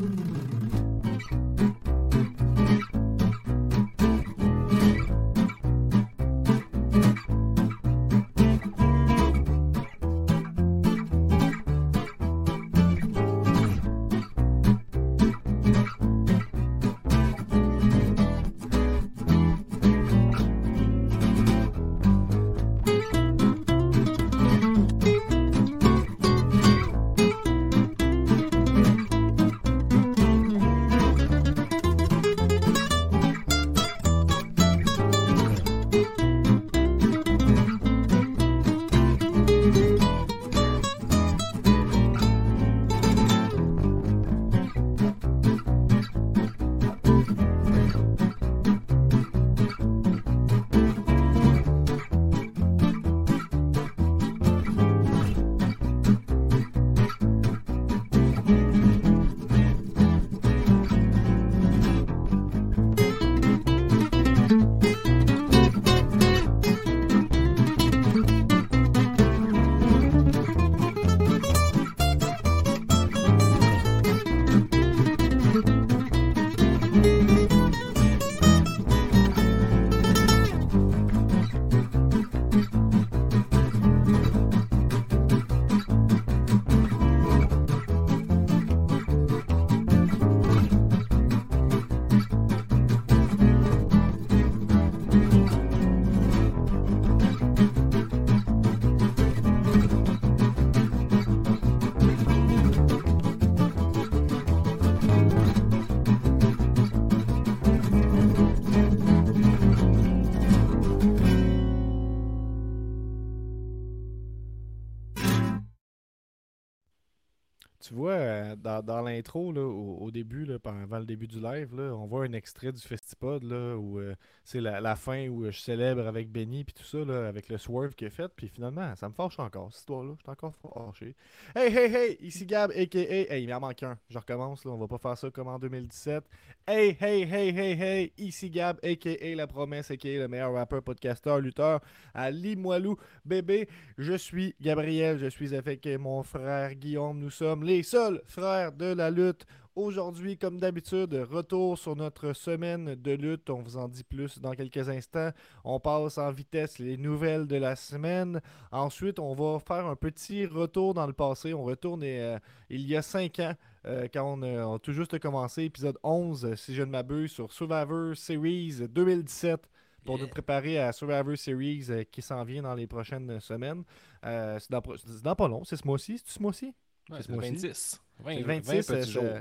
Tu l'intro, là, au, début, là, avant le début du live, là, on voit un extrait du Festipod là, où euh, c'est la, la fin où euh, je célèbre avec Benny puis tout ça, là, avec le swerve qu'il a fait. Puis finalement, ça me fâche encore, cette histoire-là. Je suis encore fâché. Hey, hey, hey, ici Gab, a.k.a. Hey, il m'en manque un. Je recommence, là, on va pas faire ça comme en 2017. Hey, hey, hey, hey, hey, ici Gab, a.k.a. La Promesse, a.k.a. le meilleur rappeur, podcasteur, lutteur à Limoilou, bébé. Je suis Gabriel, je suis avec mon frère Guillaume. Nous sommes les seuls frères de la lutte. Aujourd'hui, comme d'habitude, retour sur notre semaine de lutte. On vous en dit plus dans quelques instants. On passe en vitesse les nouvelles de la semaine. Ensuite, on va faire un petit retour dans le passé. On retourne euh, il y a cinq ans. Euh, quand on, euh, a, tout juste commencé, épisode 11, si je ne m'abuse, sur Survivor Series 2017 pour nous préparer à Survivor Series qui s'en vient dans les prochaines semaines. c'est dans, pas long, c'est ce mois-ci, c'est ce mois-ci? C'est ce mois-ci. 20, 26 20 petits euh, jours.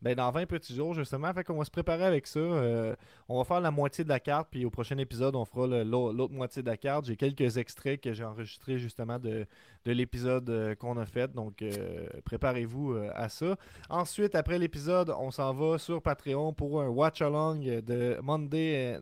Ben, dans 20 petits jours, justement. Fait qu'on va se préparer avec ça. Euh, on va faire la moitié de la carte, puis au prochain épisode, on fera l'autre moitié de la carte. J'ai quelques extraits que j'ai enregistrés justement de, l'épisode euh, qu'on a fait. Donc, préparez-vous à ça. Ensuite, après l'épisode, on s'en va sur Patreon pour un watch-along de Monday.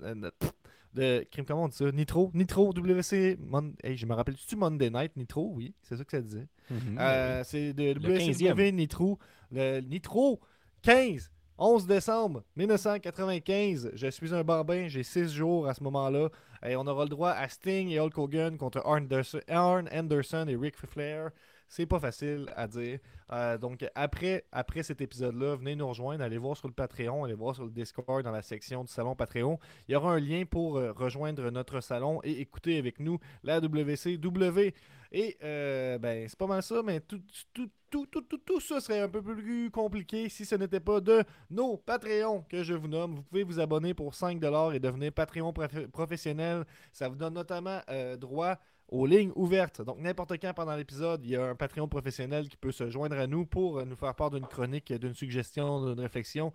De crime comment on dit ça? Nitro Nitro WC Mon... hey, je me rappelle tu Monday Night Nitro? Oui c'est ça que ça disait Mhm, euh, c'est de Le 15e. WCW Nitro. Le Nitro 15, 11 décembre 1995. Je suis un bambin, j'ai 6 jours à ce moment-là. Et on aura le droit à Sting et Hulk Hogan contre Arn Anderson, Arn Anderson et Ric Flair. C'est pas facile à dire. Euh, donc, après, après cet épisode-là, venez nous rejoindre. Allez voir sur le Patreon, allez voir sur le Discord dans la section du salon Patreon. Il y aura un lien pour euh, rejoindre notre salon et écouter avec nous la WCW. Et euh, ben, c'est pas mal ça, mais tout, tout, tout, tout, tout, tout ça serait un peu plus compliqué si ce n'était pas de nos Patreons que je vous nomme. Vous pouvez vous abonner pour 5$ et devenir Patreon prof- professionnel. Ça vous donne notamment euh, droit aux lignes ouvertes. Donc, n'importe quand pendant l'épisode, il y a un Patreon professionnel qui peut se joindre à nous pour nous faire part d'une chronique, d'une suggestion, d'une réflexion.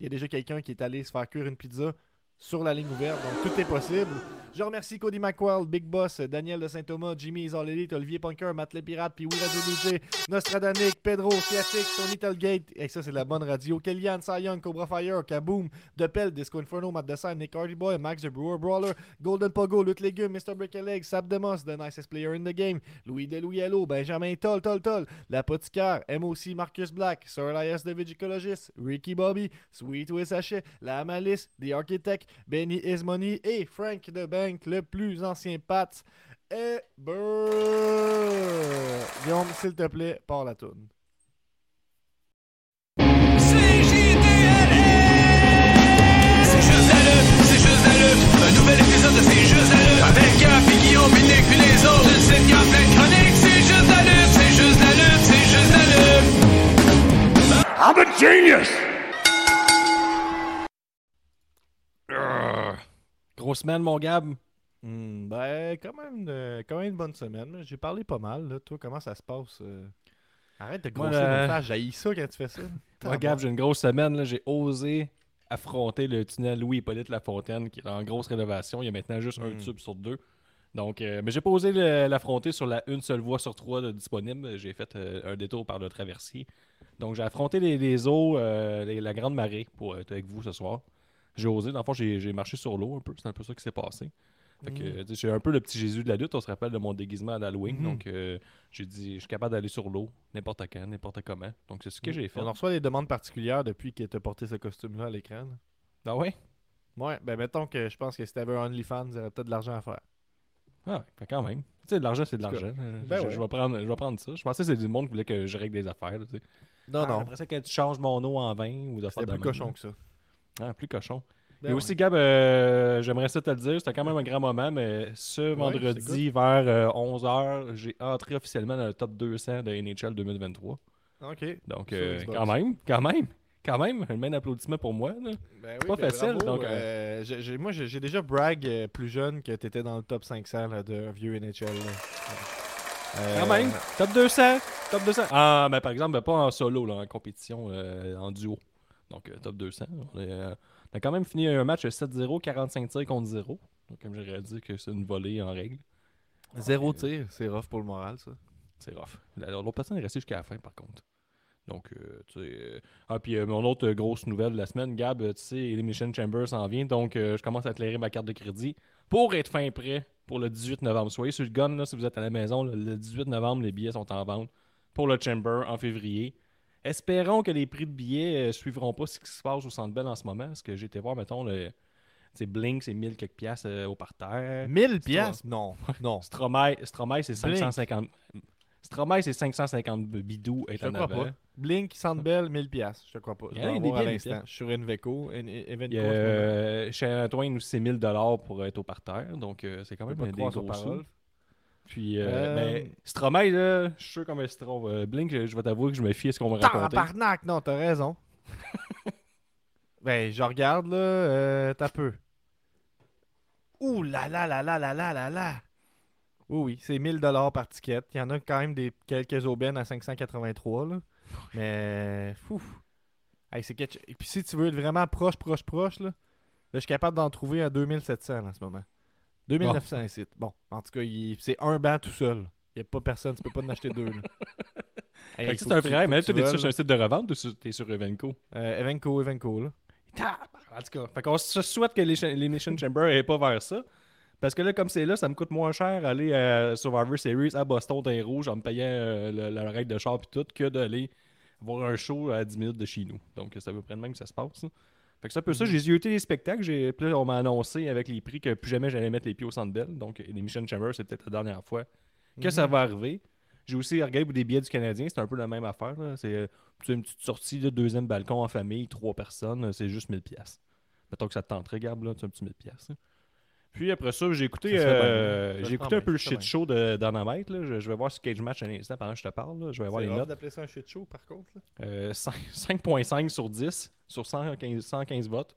Il y a déjà quelqu'un qui est allé se faire cuire une pizza sur la ligne ouverte, donc tout est possible. Je remercie Cody McWell, Big Boss, Daniel de Saint-Thomas, Jimmy is All Elite, Olivier Punker, Matt Le Pirate, puis Will Radio DJ, Nostradanic, Pedro, Fiatic, Tony Telgate, et ça c'est de la bonne radio, Kellyanne, Young, Cobra Fire, Kaboom, Depel, Disco Inferno, Matt Dessin, Nick Hardy Boy, Max the Brewer Brawler, Golden Pogo, Lutte Légumes, Mr. Brick a Leg, Sab Demos, The Nicest Player in the Game, Louis Delouis Hello, Benjamin Toll, Toll, Toll, L'Apothicaire, MOC, Marcus Black, Sir Elias the Vigicologist, Ricky Bobby, Sweet Wiz Hachet, La Malice, The Architect, Benny Esmoni et Frank The Bank, le plus ancien Pat. Et Guillaume, s'il te plaît, pars la toune. Un nouvel épisode de C'est juste la lutte Avec Gap et Guillaume, Binic puis les autres Une sitcom pleine chronique C'est juste la lutte, c'est juste la lutte, c'est juste la lutte I'm a genius Grosse semaine, mon Gab. Hmm, ben, quand même, euh, quand même une bonne semaine. J'ai parlé pas mal. Là. Toi, comment ça se passe? euh? Arrête de grossir mon flash. J'haïs ça quand tu fais ça. Moi, Gab, j'ai une grosse semaine. J'ai osé affronter le tunnel Louis-Hippolyte Lafontaine qui est en grosse rénovation. Il y a maintenant juste un Mm. tube sur deux. Donc, euh, mais j'ai pas osé le- l'affronter sur la une seule voie sur trois disponible. J'ai fait euh, un détour par le traversier. Donc, j'ai affronté les, les eaux, euh, les- la grande marée pour être avec vous ce soir. J'ai osé. Dans le fond, j'ai marché sur l'eau un peu. C'est un peu ça qui s'est passé. Fait que, tu sais, j'ai un peu le petit Jésus de la lutte. On se rappelle de mon déguisement d'Halloween. Mhm. Donc, euh, j'ai dit, je suis capable d'aller sur l'eau n'importe quand, n'importe comment. Donc, c'est ce que j'ai fait. On reçoit des demandes particulières depuis que tu as porté ce costume-là à l'écran. là. Ah ouais? Ouais, ben mettons que je pense que si t'avais un OnlyFans, il y aurait peut-être de l'argent à faire. Ah, quand même. Tu sais, de l'argent, c'est de l'argent. Euh, ben je, ouais. je vais prendre, je vais prendre ça. Je pensais que c'était du monde qui voulait que je règle des affaires. tu sais. Non, Ah, non. Après ça, quand tu changes mon eau en vin ou de faire C'était de plus cochon là. que ça. Ah, plus cochon. Ben Et aussi, Gab, euh, j'aimerais ça te le dire, c'était quand même un grand moment, mais ce vendredi vers 11h, j'ai entré officiellement dans le top 200 de NHL 2023. ouais. Ok. Donc, euh, quand même, quand même, quand même, un main d'applaudissement pour moi. Ben pas ben facile, bravo, donc, euh, moi, j'ai déjà brag euh, plus jeune que t'étais dans le top 500 là, de vieux NHL. Euh, Quand même, top 200, top 200. Ah, mais par exemple, pas en solo, là, en compétition, euh, en duo. Donc, euh, top 200. On, est, euh, on a quand même fini un match 7-0, 45 tirs contre 0. Donc, comme j'aurais dit que c'est une volée en règle. Zéro tir, c'est rough pour le moral, ça. C'est rough. La- L'autre personne est restée jusqu'à la fin, par contre. Donc, euh, tu sais. euh, Ah, puis euh, mon autre grosse nouvelle de la semaine, Gab, tu sais, Elimination Chamber s'en vient. Donc, je commence à éclairer ma carte de crédit pour être fin prêt pour le 18 novembre. Soyez sur le gun, là, si vous êtes à la maison. là, le 18 novembre, les billets sont en vente pour le Chamber en février. Espérons que les prix de billets euh, suivront pas ce qui se passe au Centre Bell en ce moment. Parce que j'ai été voir, mettons, le. Blink, c'est 1000 quelques piastres euh, au parterre. 1000 piastres? Non, non. Stromae, Stromae c'est Blink. 550. Stromae, c'est 550 bidous est Je te crois pas. Blink, Sandbell, 1000 piastres. Je te crois pas. Je Il y vais a en des voir à l'instant. Je suis sur Inveco. Euh, chez Antoine aussi, c'est 1000 pour être au parterre. Donc, c'est quand même des te croire sur gros parole. sous. Puis, euh, Euh, mais Stromae, là, je suis sûr comme un citron. Blink, je, je vais t'avouer que je me fie à ce qu'on me racontait. Tabarnak! Non, t'as raison. ben, je regarde, là. Euh, T'as peu. Ouh là là là là là là là là! Oui, oui, c'est 1000 par ticket. Il y en a quand même des quelques aubaines à 583, là. Mais, fou. Hey, c'est Et puis si tu veux être vraiment proche, proche, proche, là, là je suis capable d'en trouver à 2700 en ce moment. 2900 ici. Bon, en tout cas, il- c'est un banc tout seul. Il n'y a pas personne, tu peux pas en acheter deux. Là. Hey, Fait que faut c'est un tu- vrai, faut mais tu tu es sur un site de revente ou sur- t'es sur Evenco? euh, Evenco, Evenco, là. En tout cas, fait qu'on se souhaite que les l'Elimination Chamber n'aient pas vers ça. Parce que là, comme c'est là, ça me coûte moins cher aller à Survivor Series à Boston d'un rouge en me payant euh, le- la règle de char et tout que d'aller voir un show à 10 minutes de chez nous. Donc, peu près de même que ça se passe. Fait que c'est un peu ça. Mhm. J'ai zioté les spectacles. J'ai, puis là, on m'a annoncé avec les prix que plus jamais j'allais mettre les pieds au Centre Bell. Donc, l'Elimination Chamber, c'est peut-être la dernière fois que ça Mhm. va arriver. J'ai aussi regardé pour des billets du Canadien. C'est un peu la même affaire. C'est euh, c'est une petite sortie de deuxième balcon en famille, trois personnes. C'est juste 1000 pièces. Mettons que ça te tenterait, Gab, là, tu as un petit 1000 pièces. Puis après ça, j'ai écouté, euh, se j'ai écouté un peu le shit show de Dynamite. Là. Je, je vais voir ce cage match à l'instant pendant que je te parle. là. Je vais voir les notes. d'appeler ça un shit show, par contre. là. Euh, 5 5.5 sur 10 sur 115, 115 votes.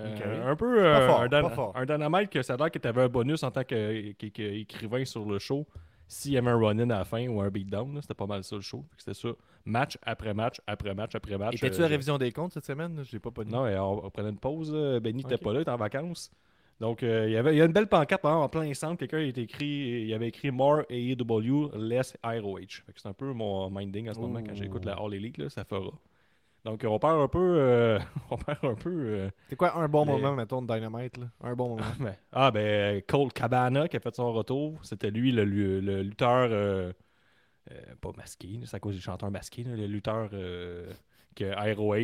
Euh. Un peu fort, un, pas dyna- fort. un dynamite que ça a l'air que tu avais un bonus en tant qu'écrivain sur le show s'il y avait un run-in à la fin ou un beatdown. là. C'était pas mal ça le show. C'était ça. Match après match, après match, après match. Étais-tu Euh, à je- révision des comptes cette semaine? Je l'ai pas pas Non, et on, on prenait une pause. Benny n'était Ok. pas là, il était en vacances. Donc, euh, il y avait il y a une belle pancarte exemple, en plein centre. Quelqu'un écrit, il avait écrit More AEW, less ROH. C'est un peu mon minding en ce moment quand Ouh. j'écoute la All Elite, là, ça fera. Donc, on perd un peu. euh, on perd un peu. euh, C'est quoi un bon moment, mettons, de Dynamite? Là? Un bon moment. ben, ah, ben, Cole Cabana qui a fait son retour. C'était lui, le, lu- le lutteur. euh, pas masqué, c'est à cause des chanteurs masqués. là, le lutteur que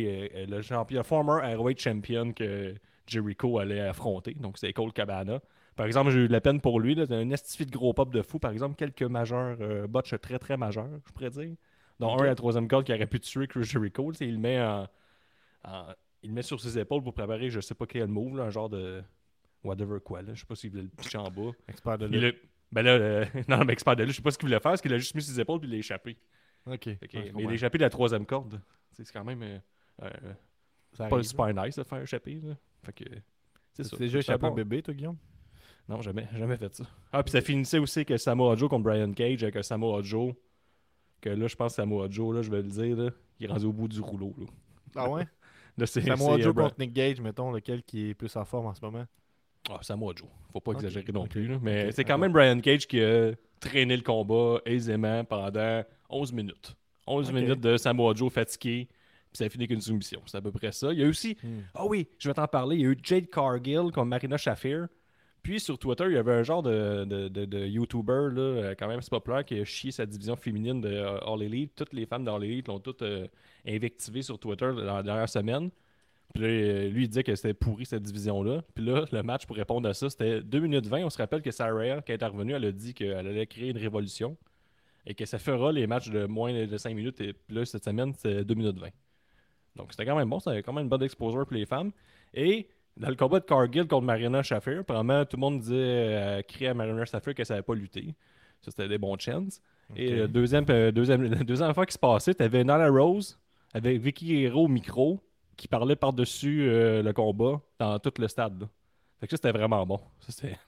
euh, le champion, former ROH champion que Jericho allait affronter. Donc, c'est Cole Cabana. Par exemple, j'ai eu de la peine pour lui. là, un estifi de gros pop de fou. Par exemple, quelques majeurs, euh, botches très très majeurs, je pourrais dire. Dont un à la troisième corde qui aurait pu tuer Chris Jericho. Il le met en, en- il met sur ses épaules pour préparer je sais pas quel move, là, un genre de whatever quoi. Là. Je sais pas s'il voulait le pitcher en bas. Expert de lutte. Ben là, euh, non, mais expert de lutte, je sais pas ce qu'il voulait faire, parce qu'il a juste mis ses épaules puis il l'a échappé. Ok. Ouais, mais il a échappé de la troisième corde. C'est quand même euh, Euh, pas super nice de faire échapper. Là. Fait que. C'est ça. Déjà échappé un bébé, toi, Guillaume? Non, jamais, jamais fait ça. Ah, puis ça finissait aussi que Samoa Joe contre Brian Cage avec un Samoa Joe. Que là, je pense que Samoa Joe, là, je vais le dire, là, il est rendu au bout du rouleau. Là. Ah ouais? Là, Samoa Joe euh, contre Nick Gage, mettons, lequel qui est plus en forme en ce moment? Ah, Samoa Joe. Faut pas exagérer non plus. là. Mais c'est quand même Brian Cage qui a traîné le combat aisément pendant 11 minutes. 11 Ok. minutes de Samoa Joe fatigué. Puis ça a fini qu'une soumission. C'est à peu près ça. Il y a aussi Ah oui, je vais t'en parler. Il y a eu Jade Cargill contre Marina Shafir. Puis sur Twitter, il y avait un genre de, de, de, de YouTuber, là, euh, quand même assez populaire, qui a chié sa division féminine de euh, All Elite. Toutes les femmes d'All Elite l'ont toutes euh, invectivé sur Twitter dans la dernière semaine. Puis là, euh, lui, il disait que c'était pourri cette division-là. Puis là, le match pour répondre à ça, c'était 2 minutes 20. On se rappelle que Sarah, qui est intervenue, elle a dit qu'elle allait créer une révolution et que ça fera les matchs de moins de 5 minutes. Et puis là, cette semaine, c'est 2 minutes 20. Donc c'était quand même bon, c'était quand même une bonne exposure pour les femmes. Et dans le combat de Cargill contre Marina Shafir, probablement tout le monde disait euh, crier à Marina Shafir qu'elle savait pas lutter. Ça, c'était des bons chances. Et le deuxième, euh, deuxième, la deuxième fois qui se passait, t'avais Nala Rose avec Vicky Hero au micro qui parlait par-dessus euh, le combat dans tout le stade. là. Fait que ça, c'était vraiment bon. Ça, c'était.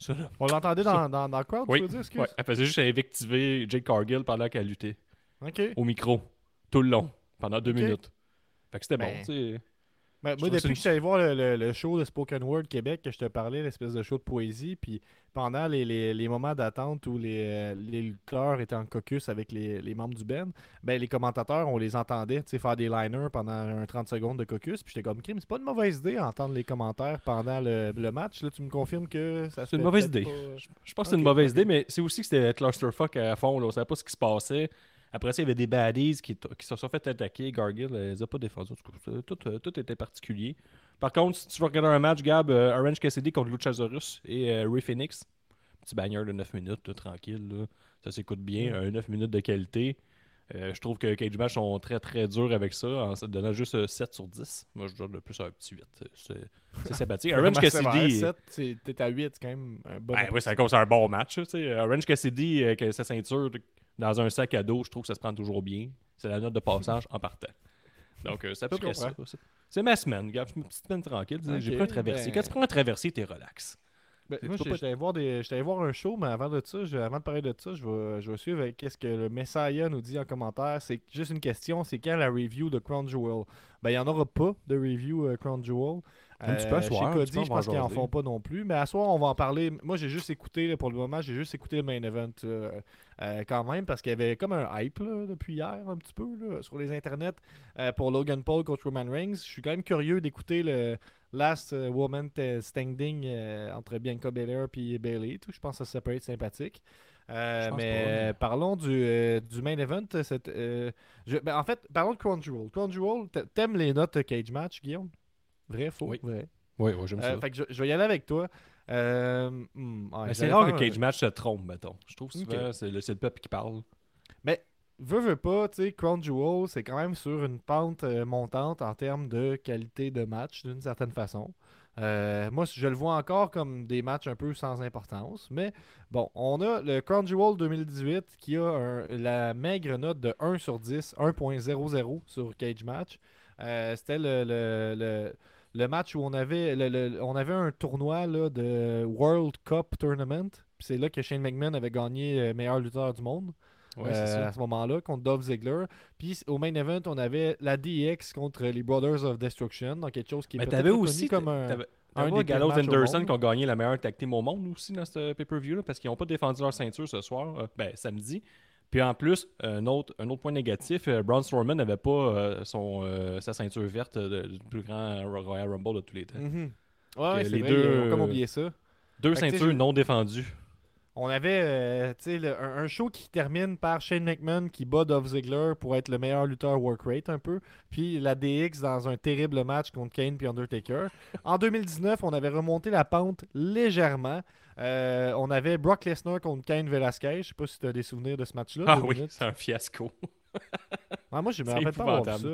Ça. On l'entendait dans, dans, dans le crowd, Oui, tu veux dire, excuse? Ouais, elle faisait juste invectiver Jake Cargill pendant qu'elle luttait. OK. Au micro. Tout le long. Pendant deux minutes. Fait que c'était Ben, bon, tu sais. Ben, moi, depuis que je suis allé voir le, le- le show de Spoken Word Québec, que je te parlais, l'espèce de show de poésie, puis pendant les, les- les moments d'attente où les, euh, les lutteurs étaient en caucus avec les, les membres du Ben, ben, les commentateurs, on les entendait tu sais, faire des liners pendant un 30 secondes de caucus, puis j'étais comme, crime, c'est pas une mauvaise idée d'entendre les commentaires pendant le, le match. Là, tu me confirmes que ça C'est une mauvaise idée. pas- Je pense que c'est une mauvaise idée, mais c'est aussi que c'était clusterfuck à fond. Là. On savait pas ce qui se passait. Après ça, il y avait des baddies qui, se sont fait attaquer. Gargill, elle les a pas défendus. Tout ça- Tout, euh, tout était particulier. Par contre, si tu veux regarder un match, Gab, euh, Orange Cassidy contre Luchasaurus et euh, Ray Phoenix, petit bagneur de 9 minutes, là, tranquille. là. Ça s'écoute bien. Un 9 minutes de qualité. Euh, je trouve que Cage Match sont très très durs avec ça, en donnant juste euh, 7 sur 10. Moi, je donne le plus un petit 8. C'est c'est sympathique. Orange Cassidy. 7, c'est- t'es à 8, c'est quand même un bon. Ben oui, à cause d'un bon match. Orange Cassidy, euh, avec sa ceinture dans un sac à dos, je trouve que ça se prend toujours bien. C'est la note de passage en partant. Donc, euh, c'est à peu près ça. C'est- ma semaine, gars. Une petite semaine tranquille. sais, J'ai pris un traversier. ben- Quand tu prends un traversier, t'es relax. Ben, moi, allé voir, des- voir un show, mais avant de ça, je- avant de parler de ça, je vais, je vais suivre avec qu'est-ce que le Messiah nous dit en commentaire. C'est juste une question, c'est quand la review de Crown Jewel? Ben, il n'y en aura pas de review euh, Crown Jewel. Un petit peu à soir, Cody, je pense en qu'ils en jaser. font pas non plus. Mais à soir, on va en parler. Moi, j'ai juste écouté, pour le moment, j'ai juste écouté le main event euh, euh, quand même, parce qu'il y avait comme un hype là, depuis hier, un petit peu, là, sur les internets, euh, pour Logan Paul contre Roman Reigns. Je suis quand même curieux d'écouter le Last euh, Woman Standing euh, entre Bianca Belair et Bailey. Tout. Je pense que ça, peut être sympathique. Mais parlons du, du main event. cette, je- ben, en fait, parlons de Crown Jewel. Crown Jewel, t'a- t'aimes les notes Cage Match, Guillaume? Vrai, faux? Oui. Vrai. Oui, oui, j'aime ça. fait que je, je vais y aller avec toi. Euh, hmm, ouais, Mais c'est rare que un- Cage Match se trompe, mettons. Je trouve Ok. c'est le, le peuple qui parle. Veux, veux pas, tu sais, Crown Jewel, c'est quand même sur une pente euh, montante en termes de qualité de match, d'une certaine façon. Euh, moi, je le vois encore comme des matchs un peu sans importance. Mais bon, on a le Crown Jewel 2018 qui a un- la maigre note de 1 sur 10, 1.00 sur Cage Match. C'était le, le- le- le match où on avait, le- le- on avait un tournoi là, de World Cup Tournament. C'est là que Shane McMahon avait gagné euh, meilleur lutteur du monde. Ouais, euh, à ce moment-là, contre Dolph Ziggler. Puis au main event, on avait la DX contre les Brothers of Destruction, donc quelque chose qui est Mais peut-être aussi. comme un, t'avais- un des Gallows Anderson qui ont gagné la meilleure tag team au monde aussi dans ce pay-per-view là parce qu'ils n'ont pas défendu leur ceinture ce soir, euh, ben samedi. Puis en plus, un autre, un autre point négatif, euh, Braun Strowman n'avait pas euh, son, euh, sa ceinture verte du plus grand Royal Rumble de tous les temps. Mhm. Ouais, les vrai, deux, ils ont comme oublié ça. Deux Fait ceintures non défendues. On avait euh, le- un show qui termine par Shane McMahon qui bat Dolph Ziggler pour être le meilleur lutteur work rate un peu. Puis la DX dans un terrible match contre Kane puis Undertaker. En 2019, on avait remonté la pente légèrement. Euh, on avait Brock Lesnar contre Kane Velasquez. Je sais pas si tu as des souvenirs de ce match-là. Ah oui, c'est un fiasco. Ah, moi, je me rappelle pas avoir ça.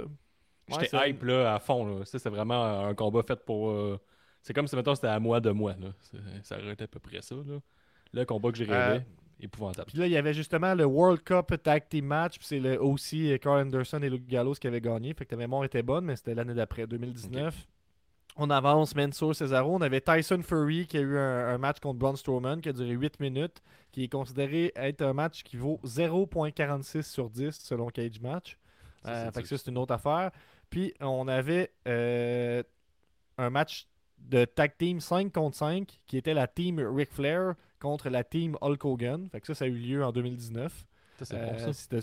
J'étais hype là, à fond. Là. Ça, C'est vraiment un combat fait pour. euh, C'est comme si, mettons, c'était à moi de moi. Là. Ça aurait été à peu près ça. Là, le combat que j'ai Euh, rêvé. épouvantable. Puis là, il y avait justement le World Cup Tag Team Match. Puis c'est aussi Carl Anderson et Luke Gallows qui avaient gagné. Fait que ta mémoire était bonne, mais c'était l'année d'après, 2019. On avance Mansour Cesaro. On avait Tyson Fury qui a eu un, un match contre Braun Strowman qui a duré 8 minutes, qui est considéré être un match qui vaut 0.46 sur 10 selon Cage Match. Ça, Euh, fait que ça, c'est une autre affaire. Puis on avait euh, un match de tag team 5 contre 5 qui était la team Ric Flair contre la team Hulk Hogan. Fait que ça, ça a eu lieu en 202019. Ça, c'est Euh, bon, ça.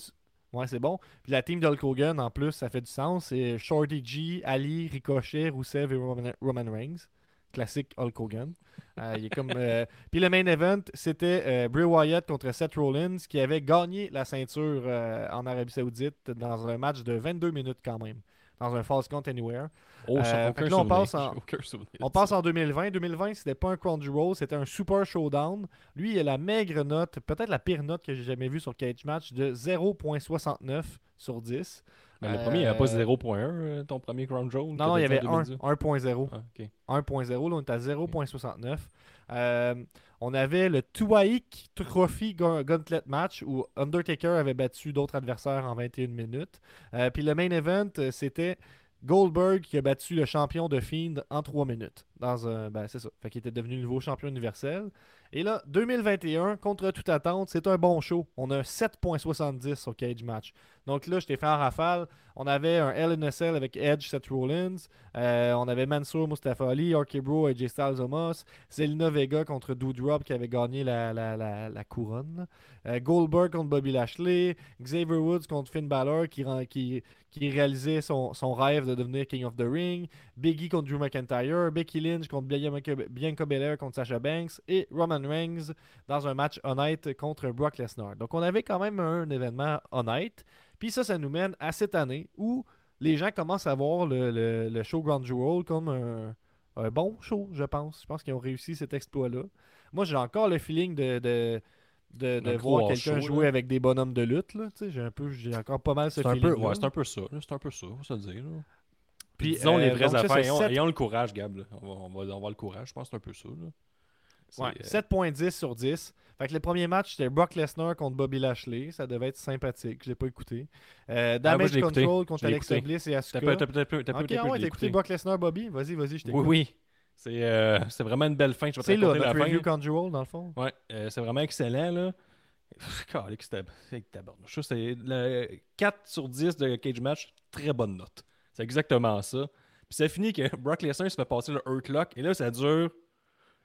Ouais, c'est bon. Puis la team d'Hulk Hogan, en plus, ça fait du sens. C'est Shorty G, Ali, Ricochet, Rusev et Roman, Roman Reigns. Classique Hulk Hogan. Euh, il est comme, euh, Puis le main event, c'était euh, Bray Wyatt contre Seth Rollins qui avait gagné la ceinture en Arabie Saoudite dans un match de 22 minutes quand même. Dans un False Count Anywhere. Oh, euh, aucun là, on passe en- On passe en 2020. 2020, c'était pas un Crunchyroll, c'était un Super Showdown. Lui, il a la maigre note, peut-être la pire note que j'ai jamais vue sur Cage Match, de 0.69 sur 10. Mais le premier, il n'y avait pas Euh, 0.1, euh, ton premier Crown Jewel Non, il y avait 1, 2010? 1.0. Ah. 1.0, là, on est à 0.69. Euh, on avait le Tuaik Trophy Gauntlet Match où Undertaker avait battu d'autres adversaires en 21 minutes. Euh, Puis le main event, euh, c'était Goldberg qui a battu le champion de Fiend en 3 minutes. Dans un, ben, c'est ça. Fait qu'il était devenu nouveau champion universel. Et là, 2021, contre toute attente, c'est un bon show. On a un 7.70 sur Cage Match. Donc là, je t'ai fait en rafale. On avait un Cell avec Edge, Seth Rollins. Euh, on avait Mansour, Mustafa Ali, Bro, AJ Styles, Omos. Zelina Vega contre Doudrop qui avait gagné la, couronne. Euh, Goldberg contre Bobby Lashley. Xavier Woods contre Finn Balor qui, qui, réalisait son, rêve de devenir King of the Ring. Biggie contre Drew McIntyre. Becky Lynch contre Bianca, Bianca Belair contre Sasha Banks. Et Roman Reigns dans un match honnête contre Brock Lesnar. Donc on avait quand même un événement honnête. Puis ça, ça nous mène à cette année où les gens commencent à voir le, le- le show Grand Jewel comme un, un bon show, je pense. Je pense qu'ils ont réussi cet exploit-là. Moi, j'ai encore le feeling de, de, de, voir quelqu'un jouer là. avec des bonhommes de lutte. J'ai un peu, j'ai encore pas mal ce C'est un, feeling. peu, ouais, c'est un peu ça. C'est un peu ça, on se le dire. là. Puis, Puis, disons les euh, vraies affaires. Ayons, sept- ayons le courage, Gab. On va, on, va, on va avoir le courage. Je pense que c'est un peu ça. là. Ouais, euh, 7.10 sur 10. Fait que le premier match, c'était Brock Lesnar contre Bobby Lashley. Ça devait être sympathique. Je l'ai pas écouté. Euh, Ah, moi, Damage. Control contre Alexa. Bliss et Asuka. T'as peu, t'as peu, ah peu, ouais, t'as écouté. Brock Lesnar, Bobby? Vas-y, vas-y, je t'écoute. Oui, oui. C'est euh, c'est vraiment une belle fin. Je vais te C'est là, raconter notre la fin. Conjural, dans le fond. Ouais, euh, c'est vraiment excellent, là. Calique, c'était c'est tabarnouche. Ça, C'est le 4 sur 10 de Cage Match, très bonne note. C'est exactement ça. Puis ça finit que Brock Lesnar se fait passer le Hurt Lock, et là, ça dure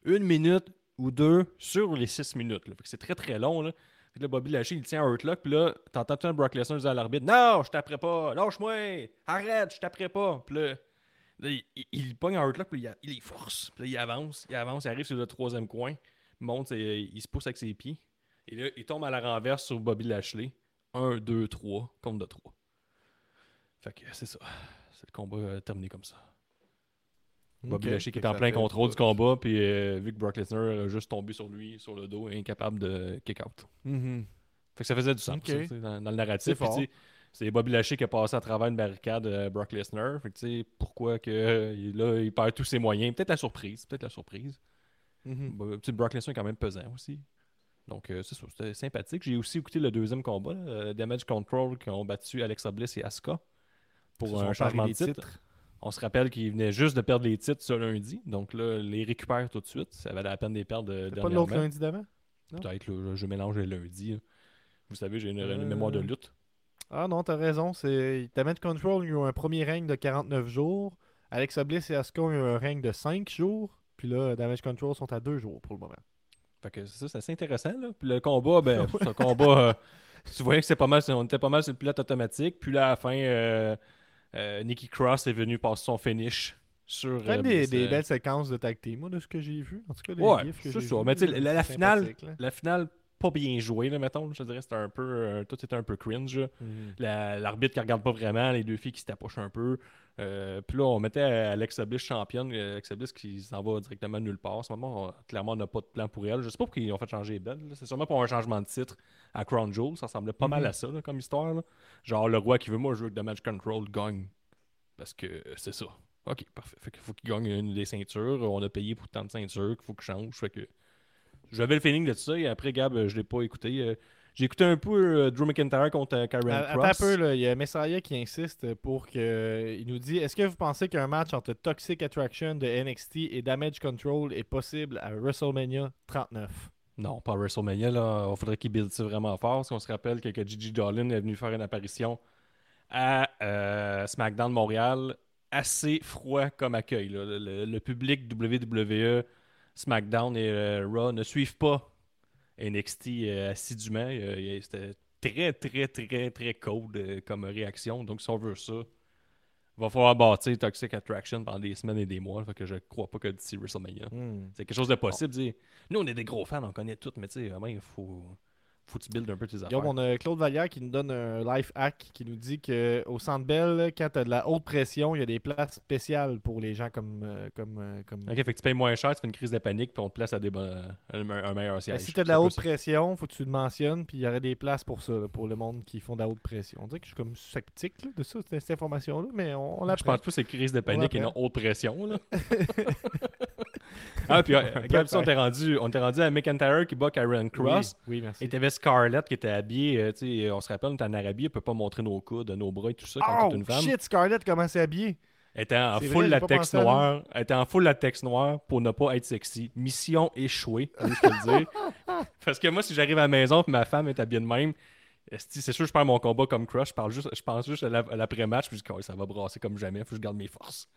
une minute ou deux sur les 6 minutes. c'est très très long, là. Là, Bobby Lashley, il tient un Hurt Lock, puis là, t'entends tout temps Brock Lesnar dire à l'arbitre Non, je taperai pas, lâche-moi, arrête, je taperai pas. Puis là, il, il, pogne un Hurt Lock, puis il, les force. Puis là, il avance, il avance, il arrive sur le troisième coin, monte, et, il se pousse avec ses pieds. Et là, il tombe à la renverse sur Bobby Lashley. 1, 2, 3, compte de 3. Fait que c'est ça. C'est le combat euh, terminé comme ça. Bobby Ok. Lashley qui est en plein contrôle du combat, puis euh, vu que Brock Lesnar a juste tombé sur lui, sur le dos, incapable de kick out. Mhm. Fait que ça faisait du sens Ok. ça, tu sais, dans, dans le narratif. C'est Bobby Lashley qui a passé à travers une barricade euh, Brock Lesnar. Fait que pourquoi que euh, il- là, il perd tous ses moyens? Peut-être la surprise. Peut-être la surprise. Mhm. Bah, tu sais, Brock Lesnar est quand même pesant aussi. Donc, euh, c'est ça, c'était sympathique. J'ai aussi écouté le deuxième combat, là, Damage Control, qui ont battu Alexa Bliss et Asuka pour un changement de titre. On se rappelle qu'ils venaient juste de perdre les titres ce lundi. Donc là, les récupère tout de suite. Ça valait la peine de les perdre euh, C'est pas l'autre dernièrement. lundi d'avant? Peut-être, je mélange les lundis. là. Vous savez, j'ai une, une Euh, mémoire de lutte. Ah non, t'as raison. C'est Damage Control, ils ont un premier règne de 49 jours. Alexa Bliss et Asuka ont eu un règne de 5 jours. Puis là, Damage Control sont à 2 jours pour le moment. Fait que ça, c'est assez intéressant. Là. Puis le combat, ben, c'est un combat. euh, tu voyais que c'est pas mal, on était pas mal sur le pilote automatique. Puis là, à la fin, euh, euh, Nikki Cross est venu passer son finish sur. Quand euh, même des, des euh, belles séquences de tag team, moi, de ce que j'ai vu. En tout cas, les Ouais, gifs que j'ai vus, Mais tu sais, la- la finale-. La finale, pas bien jouée, là, mettons. Je dirais c'était un peu. euh, tout était un peu cringe. Mhm. La- L'arbitre qui regarde pas vraiment, les deux filles qui se tapochent un peu. Euh, puis là, on mettait Alexa Bliss championne, euh, Alexa Bliss qui s'en va directement nulle part. En ce moment, on- clairement, on n'a pas de plan pour elle. Je sais pas pourquoi ils ont fait changer là. C'est sûrement pour un changement de titre à Crown Jewel. Ça ressemblait pas mal Mhm. à ça là, comme histoire. là. Genre, le roi qui veut, moi, je veux que Damage Control gagne. Parce que euh, c'est ça. Ok, parfait. Fait qu'il faut qu'il gagne une des ceintures. On a payé pour tant de ceintures qu'il faut qu'il change. Fait que j'avais le feeling de ça. Et après, Gab, euh, je l'ai pas écouté. Euh, J'ai écouté un peu euh, Drew McIntyre contre euh, Karen Euh, Attends Cross. un peu, là, il y a Messiah qui insiste pour que. Il nous dit Est-ce que vous pensez qu'un match entre Toxic Attraction de NXT et Damage Control est possible à WrestleMania 39 Non, pas à WrestleMania. Là. Il faudrait qu'il build ça vraiment fort. Parce qu'on se rappelle que, que Gigi Dolan est venu faire une apparition à euh, SmackDown Montréal. Assez froid comme accueil. là. Le, le- le public WWE, SmackDown et euh, Raw ne suivent pas NXT euh, assidûment. Euh, C'était très, très, très, très cold euh, comme réaction. Donc, si on veut ça, il va falloir bâtir Toxic Attraction pendant des semaines et des mois. Fait que je crois pas que d'ici WrestleMania. Hmm. C'est quelque chose de possible. Nous, on est des gros fans, on connaît tout, mais tu sais, vraiment, il faut, faut que tu builds un peu tes affaires. On a Claude Vallière qui nous donne un life hack qui nous dit qu'au Centre Bell, quand tu as de la haute pression, il y a des places spéciales pour les gens comme. euh, comme, euh, comme... Ok, fait que tu payes moins cher, tu fais une crise de panique, puis on te place à des bon- un, me- un meilleur Ben, siège. si tu as de la haute pression, faut que tu le mentionnes, puis il y aurait des places pour ça, là, pour le monde qui font de la haute pression. On dirait que je suis comme sceptique là, de ça, de cette information-là, mais on, on Je pense plus que c'est crise de panique et non haute pression. Là. ah, puis, euh, Gab, ça, on t'est rendu, on rendu à McIntyre qui bat Karen Cross. Oui, oui, merci. Et t'avais Scarlett qui était habillée, euh, tu sais, on se rappelle, on est en Arabie, elle peut pas montrer nos coudes, nos bras et tout ça quand Oh, t'es une femme. shit, Scarlett, comment c'est habillé? Elle était en full vrai, latex noir. Elle était en full latex noir pour ne pas être sexy. Mission échouée, je te le dire. Parce que moi, si j'arrive à la maison et ma femme est habillée de même, c'est sûr que je perds mon combat comme crush. Je, parle juste, je pense juste à la- l'après-match. Puis je dis, Oh, ça va brasser comme jamais. Faut que je garde mes forces.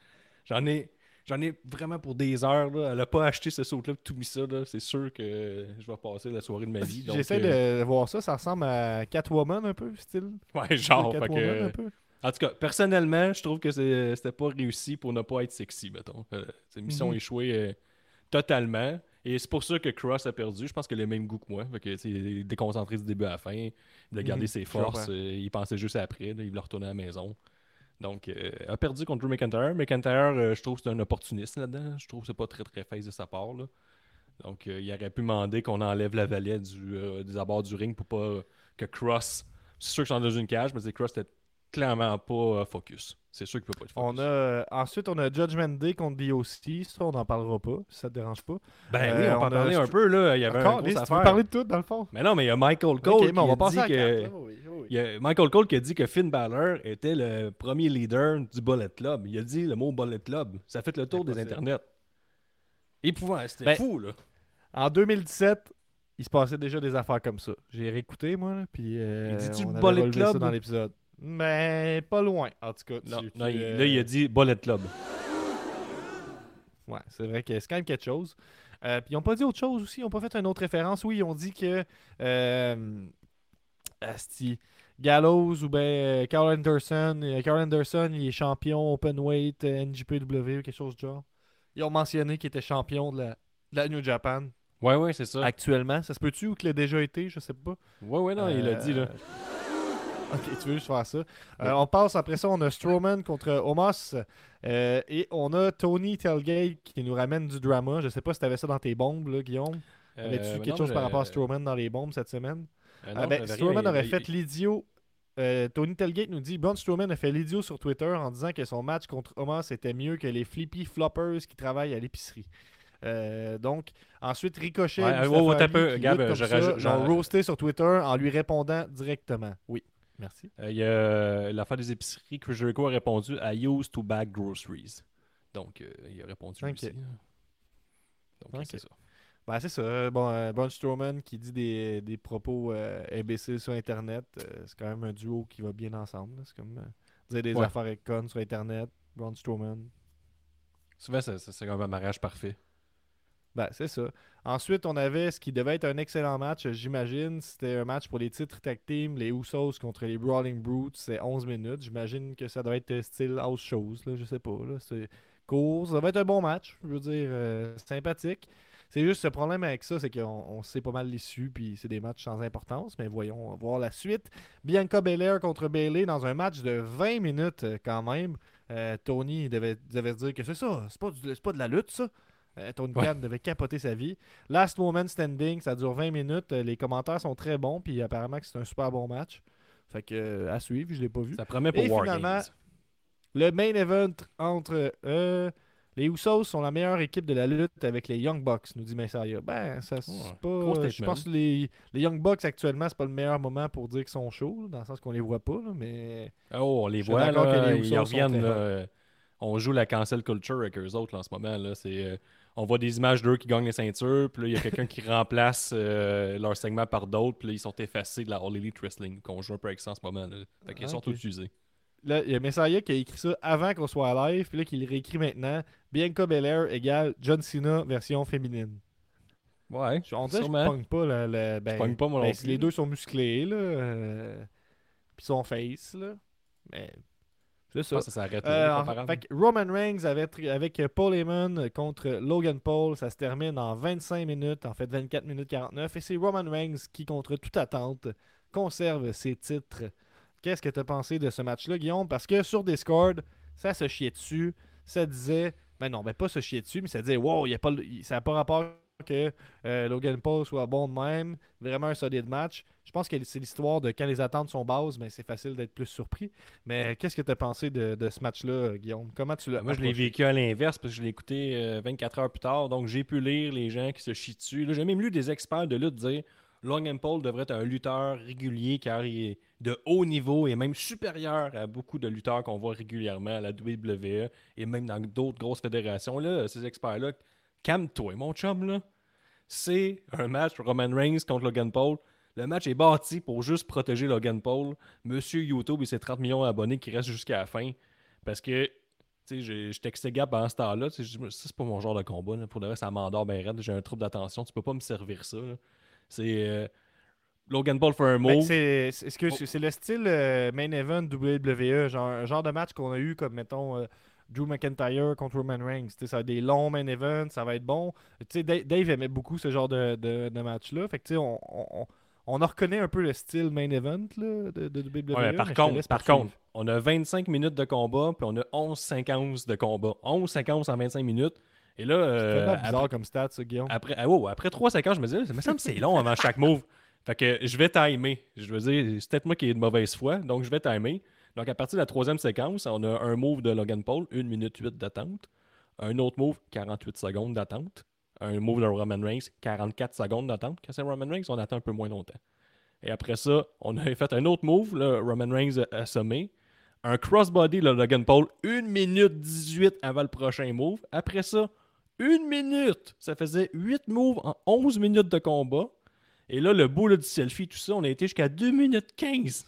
J'en ai, j'en ai vraiment pour des heures. Là. Elle a pas acheté ce saut-là tout mis ça. là. C'est sûr que je vais passer la soirée de ma vie. J'essaie euh, de voir ça, ça ressemble à Catwoman un peu, style. Ouais, genre. fait Catwoman que- un peu. En tout cas, personnellement, je trouve que c'est- c'était pas réussi pour ne pas être sexy, mettons. Euh, c'est mission Mhm. échouée euh, totalement. Et c'est pour ça que Cross a perdu. Je pense qu'il a le même goût que moi. Fait que, il est déconcentré du début à la fin. Il voulait garder Mhm, ses forces. euh, il pensait juste après. là, il voulait retourner à la maison. Donc, euh, a perdu contre Drew McIntyre. McIntyre, euh, je trouve que c'est un opportuniste là-dedans. Je trouve que c'est pas très très face de sa part. là. Donc, euh, il aurait pu demander qu'on enlève la valet du, euh, des abords du ring pour pas que Cross. C'est sûr que c'est dans une cage, mais c'est Cross était clairement pas euh, focus. C'est sûr qu'il peut pas être On focus. a, euh, ensuite, on a Judgment Day contre DOC. Ça, on n'en parlera pas, si ça te dérange pas. Ben Euh, oui, on, on peut en parler un peu, là. Il y avait un Encore, gros affaire. parler de tout, dans le fond? Mais non, mais il y a Michael Cole qui on a dit que... Il y a Michael Cole qui a dit que Finn Balor était le premier leader du Bullet Club. Il a dit le mot Bullet Club. Ça a fait le tour des internets. Épouvant, c'était Ben, fou, là. En 2017, il se passait déjà des affaires comme ça. J'ai réécouté, moi, puis euh, on avait Bullet ça Club? dans l'épisode. Mais pas loin, en tout cas. Non, tu- non, tu, il- euh, là, il a dit Bullet Club. Ouais, c'est vrai que c'est quand même quelque chose. Euh, puis ils n'ont pas dit autre chose aussi. Ils n'ont pas fait une autre référence. Oui, ils ont dit que. Euh, asti, Gallows ou ben Carl Anderson. Carl Anderson, il est champion openweight NJPW ou quelque chose du genre. Ils ont mentionné qu'il était champion de la, de la New Japan Ouais, ouais, c'est ça. actuellement. Ça se peut-tu ou qu'il l'a déjà été Je sais pas. Ouais, ouais, non, il l'a dit, là. Ok, tu veux juste faire ça? Euh, on passe après ça, on a Strowman contre Omos. euh, et on a Tony Telgate qui nous ramène du drama. Je sais pas si tu avais ça dans tes bombes, là, Guillaume. Euh, Avais-tu quelque non, chose par rapport à Strowman dans les bombes cette semaine? Non, Ah, ben, Strowman rien, aurait il- fait l'idiot. Euh, Tony Telgate nous dit Braun Strowman a fait l'idiot sur Twitter en disant que son match contre Omos était mieux que les flippy floppers qui travaillent à l'épicerie. Euh, donc, ensuite, Ricochet. Ouais, Ali, peu, Gab, ça, je- roasté sur Twitter en lui répondant directement. Oui, merci. Euh, Il y a euh, l'affaire des épiceries que Jericho a répondu I used to bag groceries. Donc, euh, il a répondu aussi. hein. Donc, c'est ça. Ben, c'est ça. Bon, euh, Braun Strowman qui dit des, des propos euh, imbéciles sur Internet. euh, c'est quand même un duo qui va bien ensemble. C'est comme dire des Ouais. affaires connes sur Internet. Braun Strowman. Souvent, c'est- c'est c'est comme un mariage parfait. Ben, c'est ça. Ensuite, on avait ce qui devait être un excellent match, j'imagine. C'était un match pour les titres tag team, les Usos contre les Brawling Brutes. C'est 11 minutes. J'imagine que ça doit être style house shows, là, je sais pas. C'est court. Ça va être un bon match. Je veux dire, euh, sympathique. C'est juste ce problème avec ça, c'est qu'on on sait pas mal l'issue, puis c'est des matchs sans importance. Mais voyons voir la suite. Bianca Belair contre Bailey dans un match de 20 minutes euh, quand même. Euh, Tony devait, devait se dire que c'est ça, c'est pas, pas de la lutte ça. Euh, Tony Ouais. Khan devait capoter sa vie. Last Moment Standing, ça dure 20 minutes. Euh, Les commentaires sont très bons, puis apparemment que c'est un super bon match. Fait que euh, à suivre, je l'ai pas vu. Ça promet pour Et War finalement, Games. Le main event entre euh, Les Usos sont la meilleure équipe de la lutte avec les Young Bucks, nous dit Messiah. Ben, ça c'est Ouais, pas. Je pense que les, les Young Bucks actuellement, c'est pas le meilleur moment pour dire qu'ils sont chauds, dans le sens qu'on les voit pas, là, mais. Oh, on les Je voit, là, que les ils reviennent. euh, on joue la cancel culture avec eux autres là, en ce moment. Là. C'est, on voit des images d'eux qui gagnent les ceintures, puis là, il y a quelqu'un qui remplace euh, leur segment par d'autres, puis là, ils sont effacés de la All Elite Wrestling, qu'on joue un peu avec ça en ce moment. Là. Fait qu'ils Ah, sont tous utilisés. Là, il y a Messiah qui a écrit ça avant qu'on soit live, puis là, qu'il réécrit maintenant. Bianca Belair égale John Cena version féminine. Ouais, On dirait que je pogne pas le- ben, Je pogne pas, moi non ben, plus. Les deux sont musclés, là. euh, Puis sont face, là. Mais. C'est ça. que ça s'arrête. Euh, Roman Reigns avec, avec Paul Heyman contre Logan Paul, ça se termine en 25 minutes, en fait 24 minutes 49. Et c'est Roman Reigns qui, contre toute attente, conserve ses titres. Qu'est-ce que tu as pensé de ce match-là, Guillaume? Parce que sur Discord, ça se chiait dessus. Ça disait. Ben non, ben pas se chier dessus, mais ça disait Wow, y a pas, ça n'a pas rapport que euh, Logan Paul soit bon de même. Vraiment un solide match. Je pense que c'est l'histoire de quand les attentes sont basses, mais c'est facile d'être plus surpris. Mais qu'est-ce que tu as pensé de, de ce match-là, Guillaume? Comment tu l'as Moi, je l'ai vécu à l'inverse parce que je l'ai écouté euh, 24 heures plus tard. Donc, j'ai pu lire les gens qui se chient dessus. J'ai même lu des experts de lutte dire Logan Paul devrait être un lutteur régulier car il est de haut niveau et même supérieur à beaucoup de lutteurs qu'on voit régulièrement à la WWE et même dans d'autres grosses fédérations. Là, ces experts-là, calme-toi, mon chum. là. C'est un match Roman Reigns contre Logan Paul. Le match est bâti pour juste protéger Logan Paul. Monsieur YouTube et ses 30 millions d'abonnés qui restent jusqu'à la fin. Parce que tu sais, je textais Gab pendant ce temps-là. c'est pas mon genre de combat. là. Pour le reste, ça m'endort bien raide. J'ai un trouble d'attention. Tu peux pas me servir ça. C'est euh, Logan Paul fait un move. c'est c'est- excuse, Oh. c'est le style euh, main event WWE, genre, un genre de match qu'on a eu comme, mettons, euh, Drew McIntyre contre Roman Reigns. Tu sais, ça va être des longs main events, ça va être bon. Dave, aimait beaucoup ce genre de, de, de match-là. Fait que, tu sais, on, on, on en reconnaît un peu le style main event là, de, de WWE. Ouais, par mais contre, par contre, on a 25 minutes de combat, puis on a 11 séquences de combat. 11 séquences en 25 minutes. Et là, C'est euh, bizarre après, comme stat, ça, Guillaume. après, wow, après 3 séquences, je me disais, ça me semble c'est long avant chaque move. Fait que je vais timer. Je veux dire, c'est peut-être moi qui ai de mauvaise foi, donc je vais timer. Donc à partir de la troisième séquence, on a un move de Logan Paul, 1 minute 8 d'attente. Un autre move, 48 secondes d'attente. Un move de Roman Reigns, 44 secondes d'attente. Quand c'est Roman Reigns, on attend un peu moins longtemps. Et après ça, on a fait un autre move, là, Roman Reigns assommé. Un crossbody, là, Logan Paul, 1 minute 18 avant le prochain move. Après ça, une minute. Ça faisait 8 moves en 11 minutes de combat. Et là, le bout du selfie, tout ça, on a été jusqu'à 2 minutes 15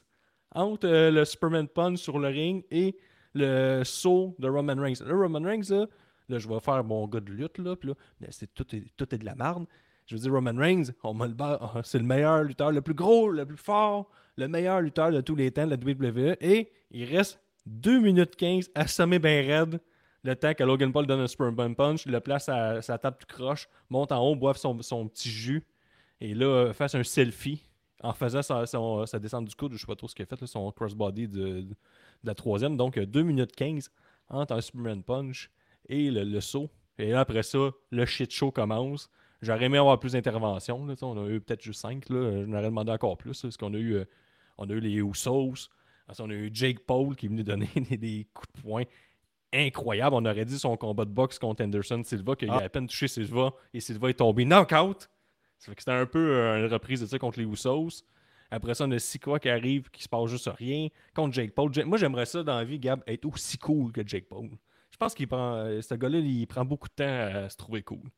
entre euh, le Superman Punch sur le ring et le saut de Roman Reigns. Là, Roman Reigns, là, là, je vais faire mon gars de lutte, là, puis là, tout, est, tout est de la merde. Je veux dire, Roman Reigns, le ah, c'est le meilleur lutteur, le plus gros, le plus fort, le meilleur lutteur de tous les temps de la WWE. Et il reste 2 minutes 15 assommé bien raide. Le temps que Logan Paul donne un Superman Punch, le place à sa table tout croche, monte en haut, boive son, son petit jus, et là, euh, fasse un selfie en faisant sa, son- sa descente du coude, je sais pas trop ce qu'il a fait, là, son crossbody de, de la troisième. Donc, euh, 2 minutes 15 entre un Superman Punch et le, le saut. Et là, après ça, le shit show commence. J'aurais aimé avoir plus d'interventions. là, On a eu peut-être juste 5. Je m'aurais demandé encore plus. là, parce qu'on a eu, euh, on a eu les Usos. On a eu Jake Paul qui est venu donner des, des coups de poing incroyables. On aurait dit son combat de boxe contre Anderson Silva, qu'il Ah. a à peine touché Silva et Silva est tombé knockout. Ça fait que c'était un peu euh, une reprise de ça contre les Usos. Après ça, on a Sikoa qui arrive, qui se passe juste rien. Contre Jake Paul. Moi, j'aimerais ça dans la vie, Gab, être aussi cool que Jake Paul. Je pense qu'il prend. euh, ce gars-là, il prend beaucoup de temps à se trouver cool.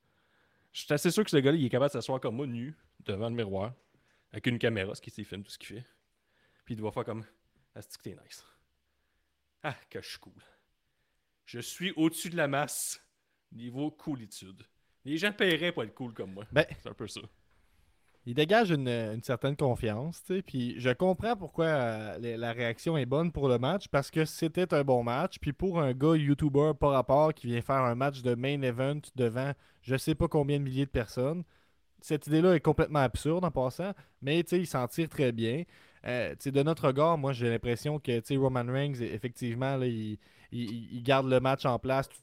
Je suis assez sûr que ce gars-là, il est capable de s'asseoir comme moi, nu, devant le miroir, avec une caméra, ce qui s'il filme tout ce qu'il fait. Puis il doit faire comme. C'est que t'es nice. Ah, que je suis cool. Je suis au-dessus de la masse. Niveau coolitude. Les gens paieraient pour être cool comme moi. Ben, C'est un peu ça. Il dégage une, une certaine confiance, tu sais, puis je comprends pourquoi euh, les- la réaction est bonne pour le match, parce que c'était un bon match, puis pour un gars YouTuber par rapport qui vient faire un match de main event devant je sais pas combien de milliers de personnes, cette idée-là est complètement absurde en passant, mais tu sais, il s'en tire très bien. Euh, tu sais, de notre regard, moi j'ai l'impression que tu sais, Roman Reigns, effectivement, là, il, il- il garde le match en place, tout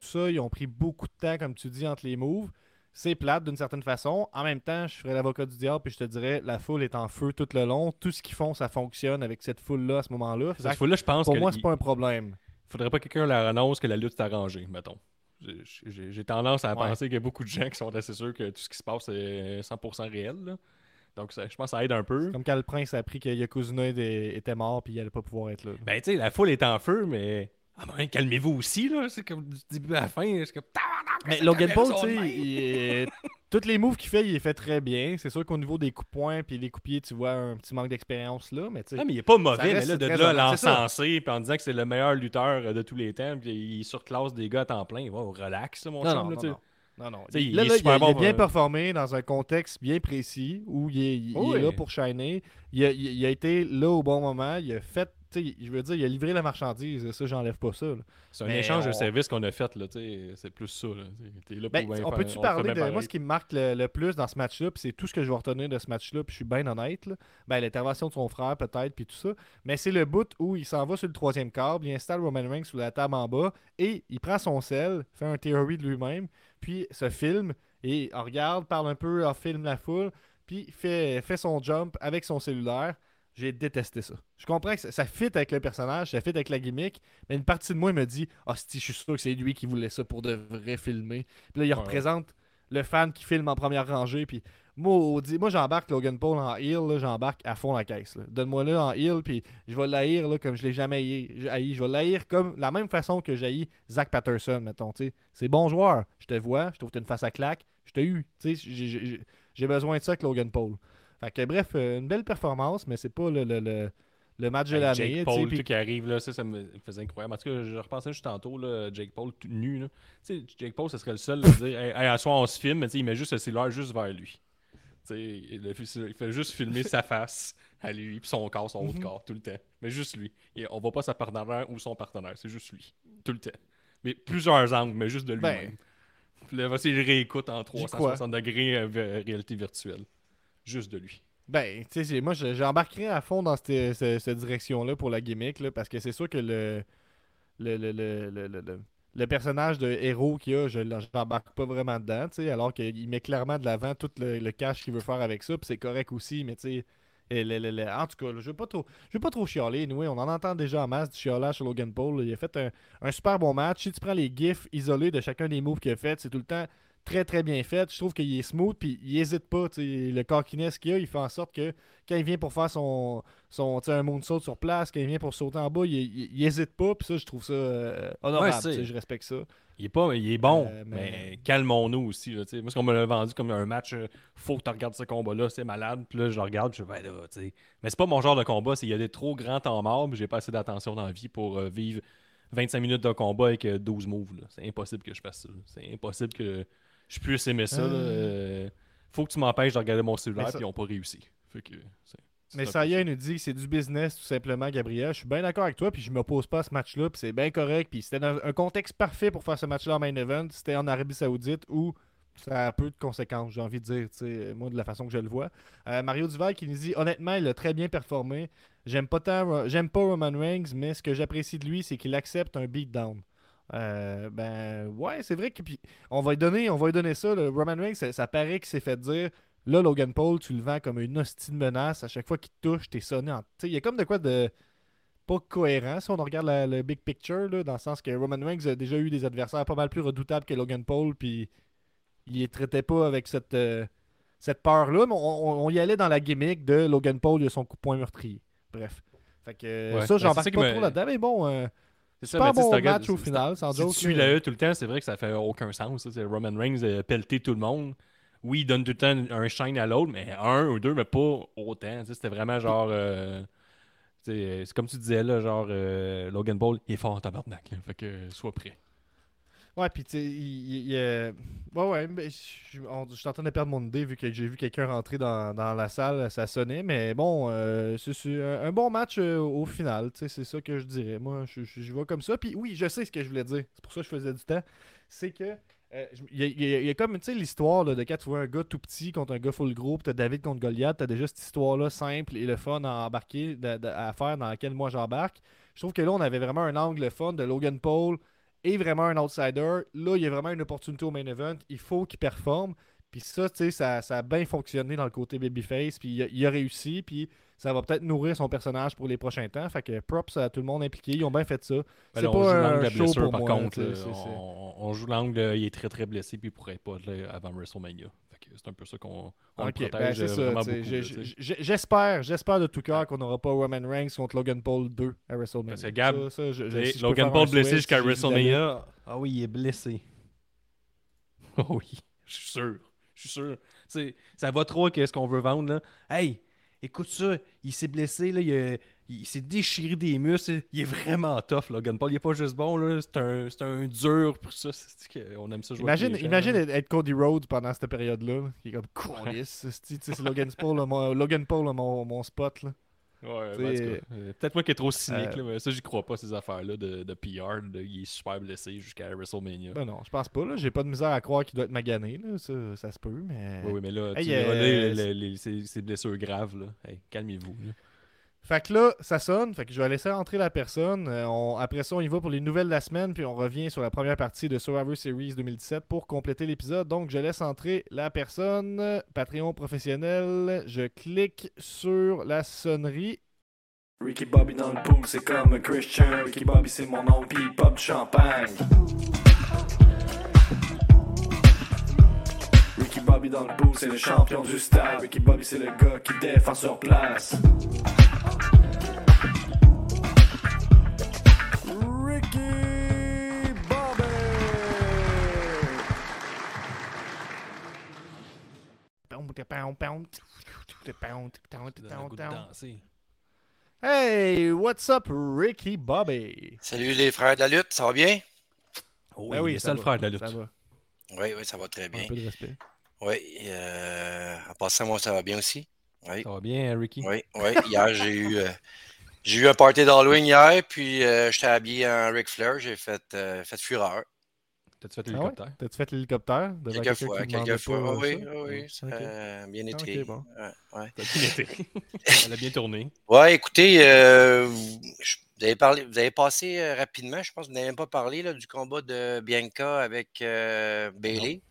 ça, ils ont pris beaucoup de temps, comme tu dis, entre les moves. C'est plate d'une certaine façon. En même temps, je ferais l'avocat du diable puis je te dirais la foule est en feu tout le long. Tout ce qu'ils font, ça fonctionne avec cette foule-là à ce moment-là. Cette fois-là, je pense Pour que moi, il- c'est pas un problème. faudrait pas que quelqu'un leur annonce que la lutte est arrangée, mettons. j'ai- tendance à Ouais. penser qu'il y a beaucoup de gens qui sont assez sûrs que tout ce qui se passe est 100% réel. là. Donc, ça- je pense que ça aide un peu. Comme quand le prince a appris que Yokozuna était, était mort puis il allait pas pouvoir être là. Ben, tu sais, la foule est en feu, mais. Ah, ben, calmez-vous aussi, là. C'est comme du début à la fin. C'est comme. Tabarnak, Mais Logan Paul, tu sais, il est- tous les moves qu'il fait, il les fait très bien. C'est sûr qu'au niveau des coups de poing puis les pied, tu vois un petit manque d'expérience là, mais tu sais. Non, mais il est pas mauvais, mais là, de là, l'encenser, puis en disant que c'est le meilleur lutteur euh, de tous les temps, puis il surclasse des gars à temps plein. Wow, relax, là, mon Non, chum, non, là, non, il là, est il a, il a bon bien pour- performé dans un contexte bien précis où il est, il- il est là pour shiner. Il a, il- il a été là au bon moment. Il a fait, je veux dire, il a livré la marchandise. Ça, j'enlève pas ça. C'est un Mais échange de services qu'on a fait, là. C'est plus ça, là. Là Ben, on peut-tu parler de. Moi, ce qui me marque le, le plus dans ce match-là, puis c'est tout ce que je vais retenir de ce match-là, puis je suis bien honnête, là, ben, l'intervention de son frère, peut-être, puis tout ça. Mais c'est le bout où il s'en va sur le troisième câble, il installe Roman Reigns sous la table en bas, et il prend son sel, fait un théorie de lui-même, puis se filme, et on regarde, parle un peu, on filme la foule, puis fait, fait son jump avec son cellulaire. J'ai détesté ça. Je comprends que ça, ça fit avec le personnage, ça fit avec la gimmick, mais une partie de moi me dit Ah, si, je suis sûr que c'est lui qui voulait ça pour de vrai filmer. Puis là, il Ouais, représente le fan qui filme en première rangée. Puis maudit, moi, j'embarque Logan Paul en heel, j'embarque à fond la caisse. Donne-moi là en heel, puis je vais l'haïr comme je l'ai jamais haï. Je vais l'haïr comme la même façon que j'ai Zach Patterson, mettons. tu. C'est bon joueur. Je te vois, je trouve que t'as une face à claque. Je t'ai eu. tu J'ai besoin de ça avec Logan Paul. Fait que bref, euh, une belle performance, mais c'est pas le, le, le, le match de l'année. Jake Paul qui arrive là, ça, ça me faisait incroyable. En tout cas, je repensais juste tantôt, là, Jake Paul tout nu. Là. Jake Paul, ce serait le seul à dire hey, hey, à soir, on se filme, mais il met juste le cellulaire juste vers lui. Il, fait juste filmer sa face à lui, puis son corps, son haut de Mhm. corps, tout le temps. Mais juste lui. Et on voit pas sa partenaire ou son partenaire, c'est juste lui. Tout le temps. Mais plusieurs angles, mais juste de Ben, lui-même. Puis là, voici, il réécoute en crois. 360 degrés euh, réalité virtuelle. Juste de lui. Ben, tu sais, moi, je- j'embarquerais à fond dans cette, direction-là pour la gimmick, là, parce que c'est sûr que le, le, le, le, le, personnage de héros qu'il a, je l'embarque pas vraiment dedans, tu sais, alors qu'il met clairement de l'avant tout le, cash qu'il veut faire avec ça, puis c'est correct aussi, mais tu sais, en tout cas, je veux pas trop, je veux pas trop chialer. Anyway, on en entend déjà en masse du chiolage sur Logan Paul. Il a fait un, un super bon match. Si tu prends les gifs isolés de chacun des moves qu'il a fait, c'est tout le temps très très bien fait. Je trouve qu'il est smooth puis il hésite pas. Le cockiness qu'il a, il fait en sorte que quand il vient pour faire son, son un moonsault sur place, quand il vient pour sauter en bas, il, il- il hésite pas. Puis ça, je trouve ça euh, honorable. Ouais, je respecte ça. Il est, pas, il est bon, Euh, mais, mais- calmons-nous aussi. Là. Moi, ce qu'on me l'a vendu comme un match, euh, faut que tu regardes ce combat-là, c'est malade. Puis là, je le regarde, je fais, ben là, tu sais. Mais c'est pas mon genre de combat, c'est il y a des trop grands temps morts, j'ai pas assez d'attention dans la vie pour euh, vivre 25 minutes de combat avec euh, 12 moves. là. C'est impossible que je fasse ça. C'est impossible que je puisse aimer ça. Euh. Euh, faut que tu m'empêches de regarder mon cellulaire, ça- puis ils n'ont pas réussi. Fait que, Mais un ça peu y est, il nous dit que c'est du business tout simplement, Gabriel. Je suis bien d'accord avec toi, puis je m'oppose pas à ce match-là, puis c'est bien correct. Puis c'était un contexte parfait pour faire ce match-là en main event. C'était en Arabie Saoudite où ça a peu de conséquences, j'ai envie de dire, moi de la façon que je le vois. Euh, Mario Duval qui nous dit honnêtement, il a très bien performé. J'aime pas tant, j'aime pas Roman Reigns, mais ce que j'apprécie de lui, c'est qu'il accepte un beatdown. Euh, ben ouais, c'est vrai que puis on va lui donner, on va lui donner ça. le Roman Reigns, ça, ça paraît qu'il s'est fait dire Là, Logan Paul, tu le vends comme une hostie de menace. À chaque fois qu'il te touche, t'es sonné en. Il y a comme de quoi de pas cohérent si on regarde la- le big picture, là, dans le sens que Roman Reigns a déjà eu des adversaires pas mal plus redoutables que Logan Paul, puis il les traitait pas avec cette, euh, cette peur-là, mais on, y allait dans la gimmick de Logan Paul, il a son coup de poing meurtrier. Bref. Fait que Ouais. ça, Ben, j'embarque qui pas me- trop là-dedans, mais bon, euh, C'est ça, super mais bon si match au si- final, sans Si joke. tu suis là. la E tout le temps, c'est vrai que ça fait aucun sens. ça. C'est Roman Reigns euh, pelleter tout le monde. Oui, il donne tout le temps un shine à l'autre, mais un ou deux, mais pas autant. C'était vraiment genre. euh, c'est comme tu disais là, genre euh, Logan Paul, il est fort en tabarnak. là. fait que euh, sois prêt. Ouais, puis tu sais, il, il- il, euh, Ouais, ouais, je suis en train de perdre mon idée vu que j'ai vu quelqu'un rentrer dans, dans la salle, ça sonnait, mais bon, euh, c'est un, bon match euh, au final, tu sais, c'est ça que je dirais. Moi, je, je, vois comme ça. Puis oui, je sais ce que je voulais dire, c'est pour ça que je faisais du temps. C'est que. euh, Il y, a- comme, tu sais, l'histoire de quand tu vois un gars tout petit contre un gars full groupe, t'as David contre Goliath, t'as déjà cette histoire-là simple et le fun à embarquer, à faire dans laquelle moi j'embarque. Je trouve que là, on avait vraiment un angle fun de Logan Paul est vraiment un outsider. Là, il y a vraiment une opportunité au main event. Il faut qu'il performe. Puis ça, tu sais, ça, ça a bien fonctionné dans le côté babyface. Puis il, a- il a réussi. Puis ça va peut-être nourrir son personnage pour les prochains temps. Fait que props à tout le monde impliqué. Ils ont bien fait ça. Ben c'est là, on joue pas l'angle de la blessure, par moi. contre. tu sais, là, c'est- c'est- on, on joue l'angle, il est très très blessé, puis il pourrait pas là avant WrestleMania. Fait que c'est un peu ça qu'on on Ok, le ben, protège j'ai- J'espère, j'espère de tout cœur qu'on n'aura pas Roman Reigns contre Logan Paul 2 à WrestleMania. Parce que Gab, Ça, ça, je- je- si Logan Paul blessé jusqu'à WrestleMania. Ah oui, il est blessé. Oh oui, je suis sûr. Je suis sûr. Ça va trop avec ce qu'on veut vendre. Là. Hey, écoute ça, il s'est blessé, là, il, a- il s'est déchiré des muscles. Il est vraiment tough, Logan Paul. Il est pas juste bon, là. C'est un, c'est un dur pour ça. On aime ça jouer Imagine, gens, imagine là. être- Cody Rhodes pendant cette période-là. Il est comme c'est Logan Paul, là, mon, Logan Paul, là, mon, mon spot. Là. Ouais, ben, euh, Peut-être moi qui est trop cynique, euh, là, mais ça, j'y crois pas, ces affaires-là de, de PR. de- il est super blessé jusqu'à WrestleMania. Ben non, je pense pas. là. J'ai pas de misère à croire qu'il doit être magané. Là. Ça, ça se peut, mais. Oui, oui, mais là, Hey, tu euh, les- les- les- ces, ces blessures graves, là. Hey, calmez-vous. Fait que là, ça sonne. Fait que je vais laisser rentrer la personne. Euh, après ça, on y va pour les nouvelles de la semaine. Puis on revient sur la première partie de Survivor Series 2017 pour compléter l'épisode. Donc, je laisse entrer la personne. Patreon professionnel. Je clique sur la sonnerie. Ricky Bobby dans le pool, c'est comme Christian. Ricky Bobby, c'est mon nom, il pop champagne. Ricky Bobby dans le pool, c'est le champion du stade. Ricky Bobby, c'est le gars qui défend sur place. Hey, what's up, Ricky Bobby? Salut les frères de la lutte, ça va bien? Oh, Ben oui, c'est le va, frère de la lutte. Ça va. Oui, oui, ça va très bien. Un peu de respect. Oui, euh, en passant, moi, ça va bien aussi. Oui, Ça va bien, hein, Ricky? oui, oui. Hier, j'ai eu, euh, j'ai eu un party d'Halloween hier, puis euh, j'étais habillé en Ric Flair, j'ai fait, euh, fait fureur. T'as-tu fait Ah ouais? l'hélicoptère? T'as-tu fait l'hélicoptère? Quelques fois, quelques oui, oui, bien Ah, été. bon. Ouais, ouais. T'as bien été. Elle a bien tourné. Ouais, écoutez, euh, vous, avez parlé, vous avez passé euh, rapidement, je pense que vous n'avez même pas parlé là, du combat de Bianca avec euh, Bailey.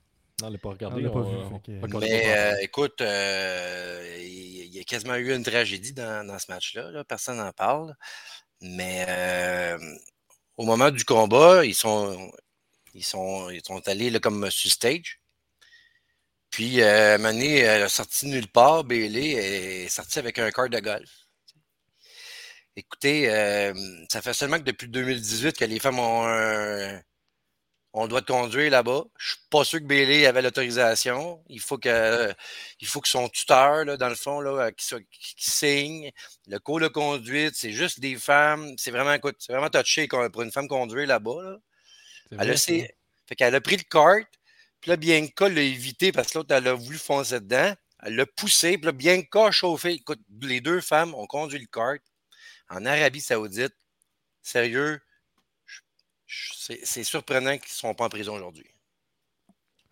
Non, on l'a pas regardé. On l'a pas on- vu, on- Mais euh, écoute, euh, il y a quasiment eu une tragédie dans, dans ce match-là. là. Personne n'en parle. Mais euh, au moment du combat, ils sont, ils sont, ils sont allés là, comme sur stage. Puis, euh, a sorti nulle part. Bailey est sortie avec un cart de golf. Écoutez, euh, ça fait seulement que depuis 2018 que les femmes ont un, on le droit de conduire là-bas. Je suis pas sûr que Bailey avait l'autorisation. Il faut que, il faut que son tuteur, là, dans le fond, là, qui, soit- qui- signe. Le cours de conduite, c'est juste des femmes. C'est vraiment, c'est vraiment touché pour une femme conduire là-bas. là. Elle a, ça. ses- fait qu'elle a pris le kart. Puis là, Bianca l'a évité parce que l'autre, elle a voulu foncer dedans. Elle l'a poussé. Puis là, Bianca a chauffé. Écoute, les deux femmes ont conduit le kart en Arabie Saoudite. Sérieux, c'est surprenant qu'ils ne sont pas en prison aujourd'hui.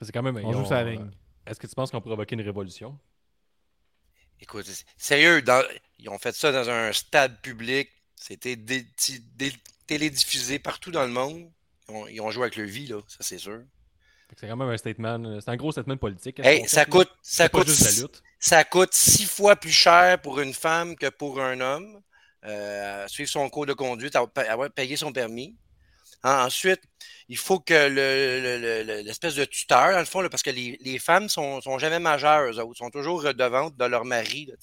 C'est quand même. On joue sa euh, ligne. Est-ce que tu penses qu'on provoqué une révolution? Écoute, sérieux, dans- ils ont fait ça dans un stade public. C'était télédiffusé partout dans le monde. Ils ont, ils ont joué avec leur vie, là, ça c'est sûr. C'est quand même un statement. C'est un gros statement politique. Hey, qu'on ça fait, coûte, ça coûte, six- lutte. ça coûte six fois plus cher pour une femme que pour un homme. Euh, suivre son cours de conduite, avoir pa- avoir payé son permis. Hein, ensuite, il faut que le- le- le- le- l'espèce de tuteur, dans le fond, là, parce que les, les femmes sont, sont jamais majeures, autres, sont toujours redevantes de leur mari, là,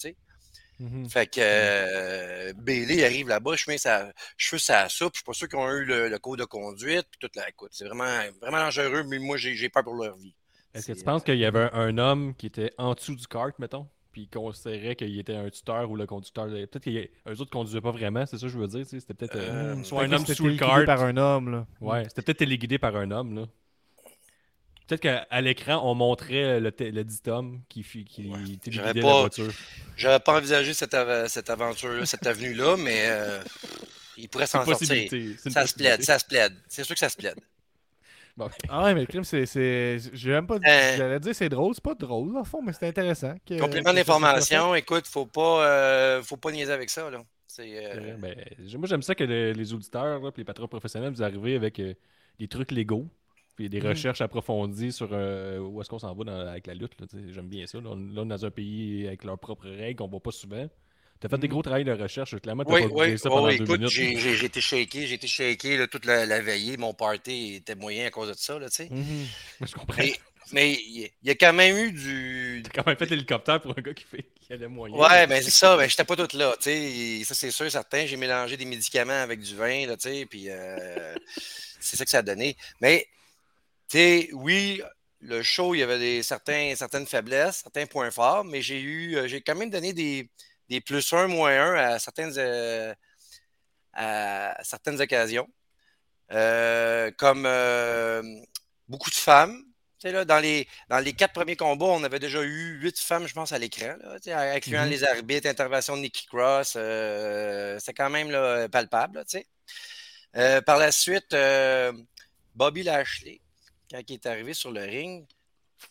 Mhm. Fait que euh, Bailey arrive là-bas, je mets sa, je fais sa soupe, je suis pas sûr qu'ils ont eu le, le cours de conduite, puis toute la écoute. C'est vraiment, vraiment dangereux, mais moi j'ai peur pour leur vie. Est-ce que tu penses qu'il y avait un, un homme qui était en dessous du kart, mettons, puis considérait qu'il était un tuteur ou le conducteur? de- Peut-être qu'eux autres ne conduisaient pas vraiment, c'est ça que je veux dire. C'était peut-être euh, Euh, soit un homme sous le kart. par un homme, là. Ouais, c'était peut-être téléguidé par un homme. là. Peut-être qu'à l'écran, on montrait le, le dit homme qui, qui Ouais. la pas- voiture. J'avais pas envisagé cette, av- cette aventure-là, cette avenue-là, mais euh, il pourrait s'en sortir. Ça se plaide, ça se plaide. C'est sûr que ça se plaide. Bon, Ah ouais, mais le crime, c'est. c'est- J'ai même pas. Euh. J'allais dire c'est drôle, c'est pas drôle, en fond, mais c'est intéressant. que- Complément d'information, écoute, faut pas, euh, faut pas niaiser avec ça. Là. Euh, Ben, moi, j'aime ça que le- les auditeurs, là, puis les patrons professionnels, vous arrivez avec euh, des trucs légaux. Puis des Mhm. recherches approfondies sur euh, où est-ce qu'on s'en va dans- avec la lutte. J'aime bien ça. Là, on, là, on est dans un pays avec leurs propres règles qu'on voit pas souvent. Tu as fait des Mhm. gros travails de recherche. Clairement, tu Oui, pas oui, ça oui, pendant oui, deux écoute, minutes. j'ai été shaké, j'ai été shaké là, toute la, la veillée. Mon party était moyen à cause de ça, là, tu sais. Mhm. Je comprends. Mais, mais il y, a quand même eu du. T'as quand même fait l'hélicoptère pour un gars qui, fait, qui allait moyen. Ouais, ben c'est ça, ben j'étais pas toute là, tu sais. Ça, c'est sûr, certain. J'ai mélangé des médicaments avec du vin, là, tu sais, puis euh, c'est ça que ça a donné. Mais, sais, oui, le show, il y avait des, certains, certaines faiblesses, certains points forts, mais j'ai eu, euh, j'ai quand même donné des, des plus 1, moins 1 à certaines, euh, à certaines occasions. Euh, comme euh, beaucoup de femmes. Là, dans, les, dans les quatre premiers combats, on avait déjà eu huit femmes, je pense, à l'écran, incluant Mhm. les arbitres, intervention de Nikki Cross. c'est quand même là, palpable. là, par la suite, Bobby Lashley, quand il est arrivé sur le ring,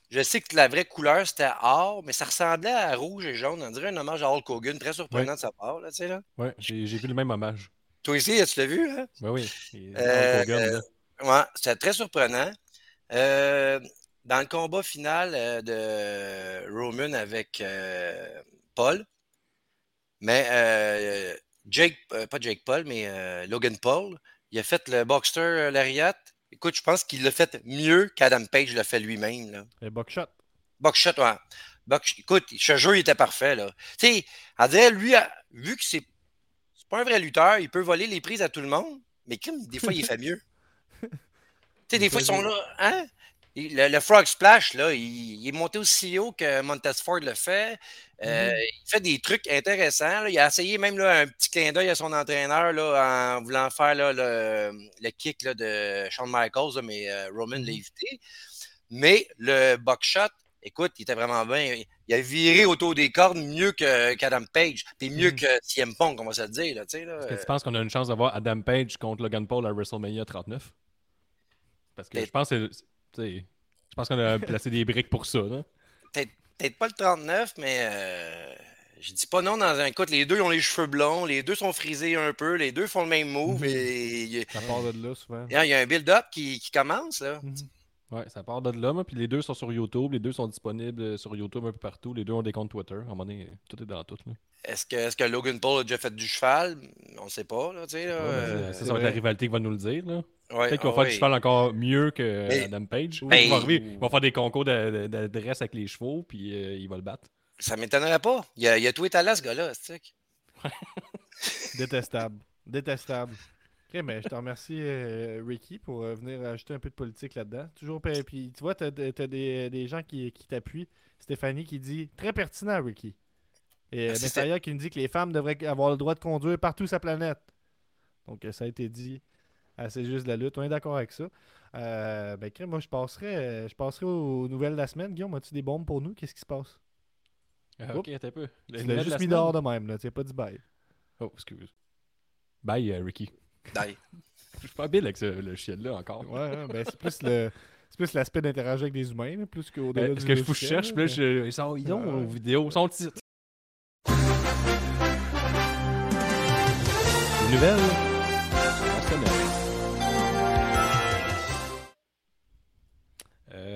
je sais que la vraie couleur, c'était or, mais ça ressemblait à rouge et jaune. On dirait un hommage à Hulk Hogan, très surprenant de sa part. Là, tu sais, là. Ouais, j'ai vu le même hommage. Toi aussi, tu l'as vu? Hein? Ben oui. Et- Euh. Ouais, c'était très surprenant. Euh, dans le combat final euh, de Roman avec euh, Paul, mais euh, Jake, euh, pas Jake Paul, mais euh, Logan Paul, il a fait le Boxster euh, Lariat. Écoute, je pense qu'il l'a fait mieux qu'Adam Page l'a fait lui-même. Le buckshot. Buckshot, ouais. Écoute, ce jeu, il était parfait, là. Tu sais, dire, lui, vu que c'est c'est pas un vrai lutteur, il peut voler les prises à tout le monde, mais comme des fois, il fait mieux. Tu sais, des fois, ils sont là, hein? Le, le Frog Splash, là, il, il est monté aussi haut que Montez Ford le fait. Euh, Mhm. Il fait des trucs intéressants. là. Il a essayé même là, un petit clin d'œil à son entraîneur là, en voulant faire là, le, le kick de Shawn Michaels, mais euh, Roman l'a Mhm. évité. Mais le buckshot, écoute, il était vraiment bien. Il a viré autour des cordes mieux qu'Adam Page. Puis mieux Mhm. que CM Punk, on va se le dire. Là. Est-ce que tu penses qu'on a une chance d'avoir Adam Page contre Logan Paul à WrestleMania 39? Parce que Peut-être. je pense que je pense qu'on a placé des briques pour ça. Peut-être pas le 39, mais euh, je dis pas non dans un écoute, les deux ont les cheveux blonds, les deux sont frisés un peu, les deux font le même move et Ça part de là, souvent. il y a un build-up qui, qui commence. Là. Mhm. Ouais, ça part de là. Puis les deux sont sur YouTube. Les deux sont disponibles euh, sur YouTube un peu partout. Les deux ont des comptes Twitter. À un moment donné, tout est dans tout. Là. Est-ce que, est-ce que Logan Paul a déjà fait du cheval? On ne sait pas. Là, là, Ouais, euh, c'est- c'est ça, ça va être la rivalité qui va nous le dire. Là. Ouais, Peut-être qu'il va ah faire ouais. du cheval encore mieux que Mais- Adam Page. Ben- il, va arriver, il va faire des concours d'adresse avec les chevaux, puis euh, il va le battre. Ça m'étonnerait pas. Il a, il a tout étalé, ce gars-là. Détestable. Détestable. Ok, mais je te remercie, euh, Ricky, pour euh, venir ajouter un peu de politique là-dedans. Toujours, puis tu vois, t'as as des, des gens qui, qui t'appuient. Stéphanie qui dit très pertinent, Ricky. Et Merci, Messiah qui nous dit que les femmes devraient avoir le droit de conduire partout sur la planète. Donc, ça a été dit assez juste de la lutte. On est d'accord avec ça. Euh, ben, crème, moi, je passerai, euh, je passerai aux nouvelles de la semaine. Guillaume, as-tu des bombes pour nous? Qu'est-ce qui se passe? Ah, Oups. ok, un peu. Le Tu nouvelle de juste la mis semaine? dehors de même, là. Tu n'as pas dit bye. Oh, excuse. Bye, euh, Ricky. D'ailleurs. Je suis pas habile avec ce, le chien-là encore. Ouais, hein, ben, c'est plus le. C'est plus l'aspect d'interagir avec des humains, plus qu'au-delà Euh, Est-ce que je faut que je logiciel, cherche? là, Puis là, mais- je- ils sont, ils ont Ouais. aux vidéos, ils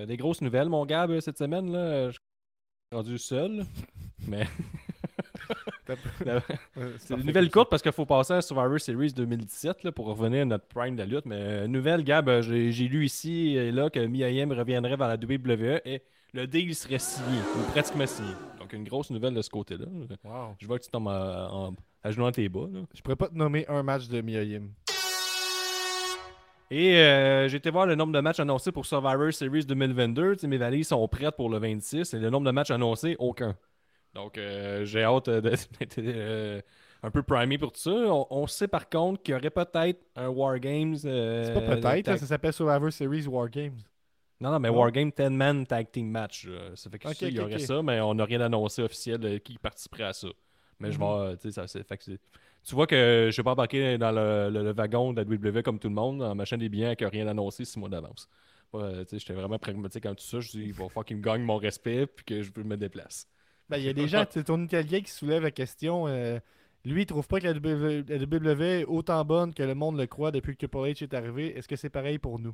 Euh, des grosses nouvelles, mon Gab, cette semaine, là, je suis rendu seul. Mais c'est une nouvelle courte parce qu'il faut passer à Survivor Series 2017 là, pour revenir à notre prime de la lutte. Mais euh, nouvelle, Gab, euh, j'ai j'ai lu ici et là que Mia Yim reviendrait vers la WWE et le deal serait signé, ou pratiquement signé. Donc une grosse nouvelle de ce côté-là. Wow. Je vois que tu tombes à, à genoux dans tes bas. là. Je pourrais pas te nommer un match de Miyayim. Et euh, j'ai été voir le nombre de matchs annoncés pour Survivor Series 2022. Tu sais, mes valises sont prêtes pour le 26 et le nombre de matchs annoncés, aucun. Donc euh, j'ai hâte d'être euh, un peu primé pour tout ça. On, on sait par contre qu'il y aurait peut-être un Wargames. euh, C'est pas peut-être, ça s'appelle Survivor Series War Games. Non, non, mais Non? Wargame 10-man tag team match. ça fait que Ok, ça, il y aurait ça, mais on n'a rien annoncé officiel de qui participerait à ça. Mais je Mhm. vais. euh, tu sais, ça, fait que Tu vois que je vais pas embarquer dans le, wagon de la WWE comme tout le monde en m'achetant des qui n'ont rien annoncé six mois d'avance. Euh, J'étais vraiment pragmatique en tout ça. Je dis, il va falloir qu'il me gagne mon respect puis que je me déplace. Ben, il y a des gens, c'est ton Italien qui soulève la question. euh, lui, il trouve pas que la WWE, est autant bonne que le monde le croit depuis que Triple H est arrivé. Est-ce que c'est pareil pour nous?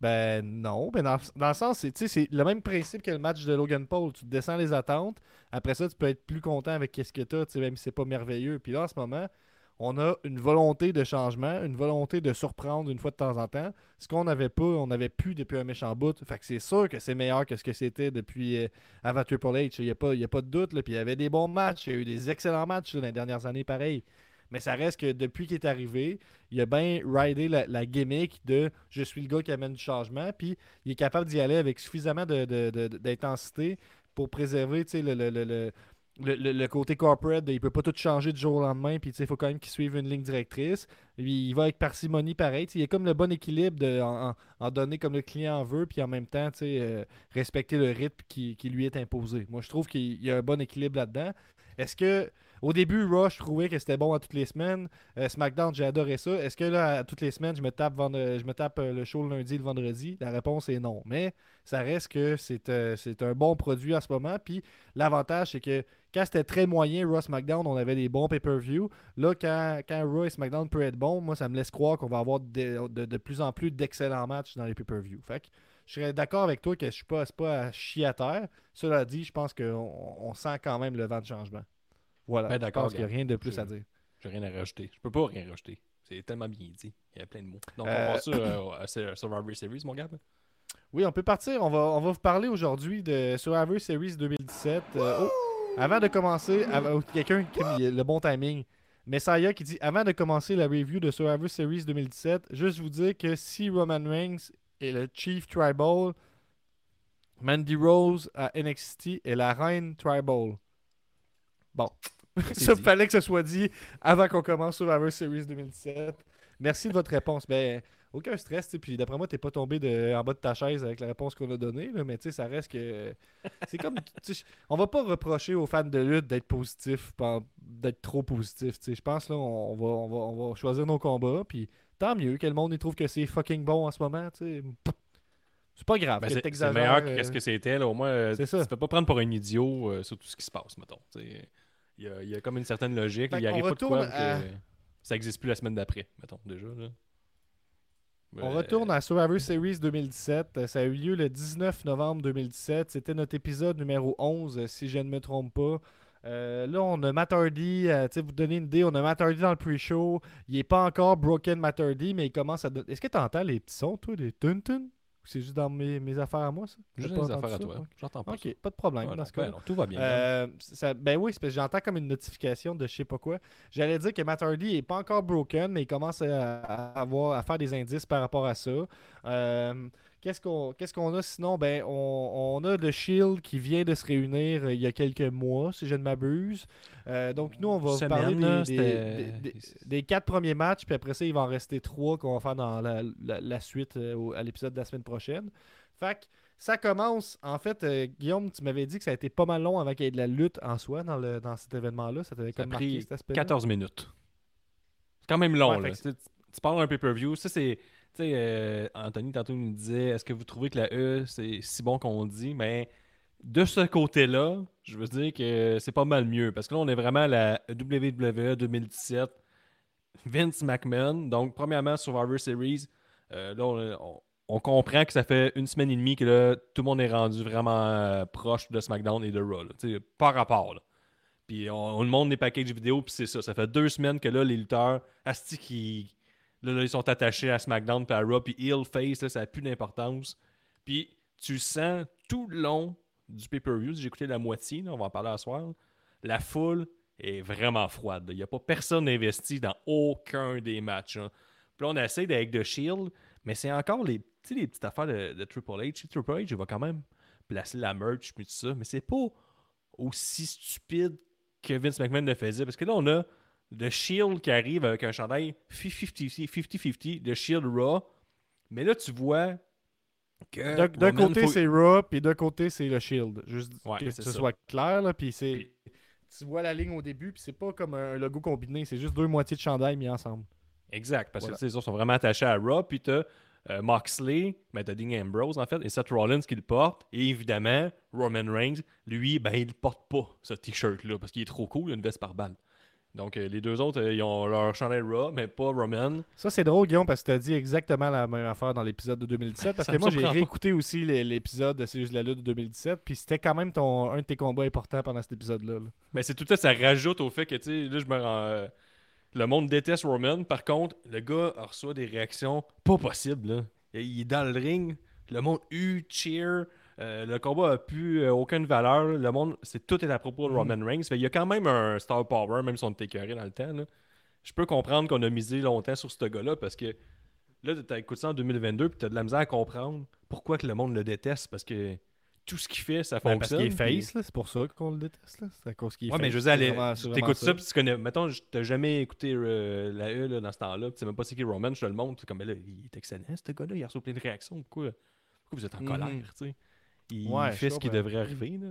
Ben non, ben dans, dans le sens, c'est le même principe que le match de Logan Paul. Tu descends les attentes, après ça, tu peux être plus content avec ce que tu as, même si c'est pas merveilleux. Puis là, en ce moment, on a une volonté de changement, une volonté de surprendre une fois de temps en temps. Ce qu'on n'avait pas, on n'avait plus depuis un méchant bout. Fait que c'est sûr que c'est meilleur que ce que c'était depuis euh, avant Triple H. Il n'y a, pas- a pas de doute. Là. Puis il y avait des bons matchs, il y a eu des excellents matchs dans les dernières années, pareil. Mais ça reste que depuis qu'il est arrivé, il a bien ridé la, gimmick de je suis le gars qui amène du changement. Puis il est capable d'y aller avec suffisamment de- de- de- d'intensité pour préserver le- le, le- côté corporate, de- il peut pas tout changer du jour au lendemain, puis il faut quand même qu'il suive une ligne directrice. Il va avec parcimonie pareil. Il y a comme le bon équilibre de en, en- donner comme le client en veut, puis en même temps euh, respecter le rythme qui, qui lui est imposé. Moi, je trouve qu'il y a un bon équilibre là-dedans. Est-ce que au début, Rush trouvait que c'était bon à toutes les semaines. Euh, SmackDown, j'ai adoré ça. Est-ce que là, à toutes les semaines, je me tape, je me tape euh, le show le lundi et le vendredi? La réponse est non. Mais ça reste que c'est euh, c'est un bon produit à ce moment. Puis l'avantage, c'est que quand c'était très moyen, Raw SmackDown, on avait des bons pay-per-view. Là, quand, quand Raw et SmackDown peut être bon, moi, ça me laisse croire qu'on va avoir de, de- plus en plus d'excellents matchs dans les pay-per-view. Fait que je serais d'accord avec toi que je suis pas, c'est pas à chier à terre. Cela dit, je pense qu'on on sent quand même le vent de changement. Voilà. Ben, je pense qu'il n'y a rien de plus à dire. J'ai rien à rajouter. Je peux pas rien rajouter. C'est tellement bien dit. Il y a plein de mots. Donc, Euh, on va sur euh, à Sur- Survivor Series, mon gars. Oui, on peut partir. On va, on va vous parler aujourd'hui de Survivor Series 2017. Euh, oh, avant de commencer, oh, quelqu'un qui a le bon timing. Messiah qui dit Avant de commencer la review de Survivor Series 2017, juste vous dire que si Roman Reigns est le Chief Tribal, Mandy Rose à NXT est la Reine Tribal. Bon. ça, dit. fallait que ce soit dit avant qu'on commence Survivor Series 2017. Merci de votre réponse. Ben, aucun stress, puis d'après moi, t'es pas tombé de, en bas de ta chaise avec la réponse qu'on a donnée, là, mais tu sais, ça reste que. C'est comme. on va pas reprocher aux fans de lutte d'être positifs, d'être trop positifs. Je pense là, on, va, on, va, on va choisir nos combats, puis tant mieux que le monde il trouve que c'est fucking bon en ce moment. C'est pas grave. Ben, que c'est meilleur que euh, ce que c'était. Au moins, tu fais pas prendre pour un idiot euh, sur tout ce qui se passe, mettons. Il y a, il y a comme une certaine logique. Fait Il qu'on arrive pas de quoi retourne que à- ça n'existe plus la semaine d'après, mettons, déjà. Là. On Euh, retourne à Survivor Series 2017. Euh, Ça a eu lieu le 19 novembre 2017. C'était notre épisode numéro 11, euh, si je ne me trompe pas. Euh, là, on a Matt Hardy. euh, tu sais, vous donner une idée, on a Matt Hardy dans le pre-show. Il n'est pas encore broken Matt Hardy, mais il commence à. Est-ce que tu entends les petits sons, toi, des tun c'est juste dans mes, mes affaires à moi, ça? Juste des entendu affaires à toi. J'entends pas. Ok, pas de problème. dans ce cas non, tout va bien. euh, ça- ben oui, c'est parce que j'entends comme une notification de je sais pas quoi. J'allais dire que Matt Hardy est pas encore broken, mais il commence à, à avoir, à faire des indices par rapport à ça. Euh, Qu'est-ce qu'on a sinon? Ben, on, on a The Shield qui vient de se réunir euh, il y a quelques mois, si je ne m'abuse. Euh, donc nous, on va vous Semaine, parler des, là, des- quatre premiers matchs, puis après ça, il va en rester trois qu'on va faire dans la, la- la suite euh, à l'épisode de la semaine prochaine. Fait que ça commence. En fait, euh, Guillaume, tu m'avais dit que ça a été pas mal long avant qu'il y ait de la lutte en soi dans, le, dans cet événement-là. Ça t'avait comme marqué pris cet aspect 14 minutes. C'est quand même long. Ouais, là. Tu, tu parles d'un pay-per-view. Ça, c'est. Tu sais, euh, Anthony, tantôt, nous disait est-ce que vous trouvez que la E, c'est si bon qu'on dit? Mais de ce côté-là, je veux dire que c'est pas mal mieux. Parce que là, on est vraiment à la WWE 2017. Vince McMahon. Donc, premièrement, Survivor Series. euh, là, on, comprend que ça fait une semaine et demie que là, tout le monde est rendu vraiment euh, proche de SmackDown et de Raw. là. Par rapport. Là. Puis on, on le montre des packages vidéo, puis c'est ça. Ça fait deux semaines que là, les lutteurs, asti qui. Là, là, ils sont attachés à SmackDown puis à Raw, puis heel face, ça n'a plus d'importance. Puis tu sens tout le long du pay-per-view. J'ai écouté la moitié, on va en parler à soir. La foule est vraiment froide. Il n'y a pas personne investi dans aucun des matchs. hein. Puis là, on essaie avec The Shield, mais c'est encore les, petites affaires de, de Triple H. Triple H, il va quand même placer la merch, puis tout ça, mais c'est pas aussi stupide que Vince McMahon le faisait. Parce que là, on a The Shield qui arrive avec un chandail 50-50, The Shield Raw. Mais là, tu vois que. D'un côté, faut- c'est Raw, puis d'un côté, c'est le Shield. Juste Ouais, que ce ça. soit clair, là, puis c'est... Tu vois la ligne au début, puis c'est pas comme un logo combiné, c'est juste deux moitiés de chandail mis ensemble. Exact, parce Voilà. que les autres sont vraiment attachés à Raw. Puis tu as Moxley, ben, t'as Dean Ambrose en fait, et Seth Rollins qui le porte. Et évidemment, Roman Reigns, lui, ben, il porte pas ce t-shirt-là parce qu'il est trop cool, il a une veste par balle. Donc, euh, les deux autres, euh, ils ont leur chandail Raw, mais pas Roman. Ça, c'est drôle, Guillaume, parce que tu as dit exactement la même affaire dans l'épisode de 2017. Parce que moi, j'ai réécouté aussi l'épisode de C'est juste la lutte de 2017. Puis c'était quand même ton, un de tes combats importants pendant cet épisode-là. là. Mais c'est tout ça, ça rajoute au fait que, tu sais, là, je me rends. euh, le monde déteste Roman. Par contre, le gars reçoit des réactions pas possibles, là. Il est dans le ring, le monde hue, cheer. Euh, le combat a plus euh, aucune valeur. Le monde, c'est tout est à propos de Roman Reigns. Fait, il y a quand même un star power, même si on était écœuré dans le temps. là. Je peux comprendre qu'on a misé longtemps sur ce gars-là parce que là, tu écoutes ça en 2022 puis tu as de la misère à comprendre pourquoi que le monde le déteste parce que tout ce qu'il fait, ça Ben, parce fonctionne. qu'il est face, c'est pour ça qu'on le déteste. C'est à cause qu'il est Ouais, mais face. je veux dire, t'écoutes ça, puis tu connais. Mettons, je- t'as jamais écouté euh, la E là, dans ce temps-là, tu sais même pas c'est qui Roman, je te le montre. Comme, ben là, il est excellent, ce gars-là, il a reçu plein de réactions. Pourquoi, pourquoi vous êtes en Mhm. colère, tu sais? Il Ouais, fait ce qui devrait arriver, là.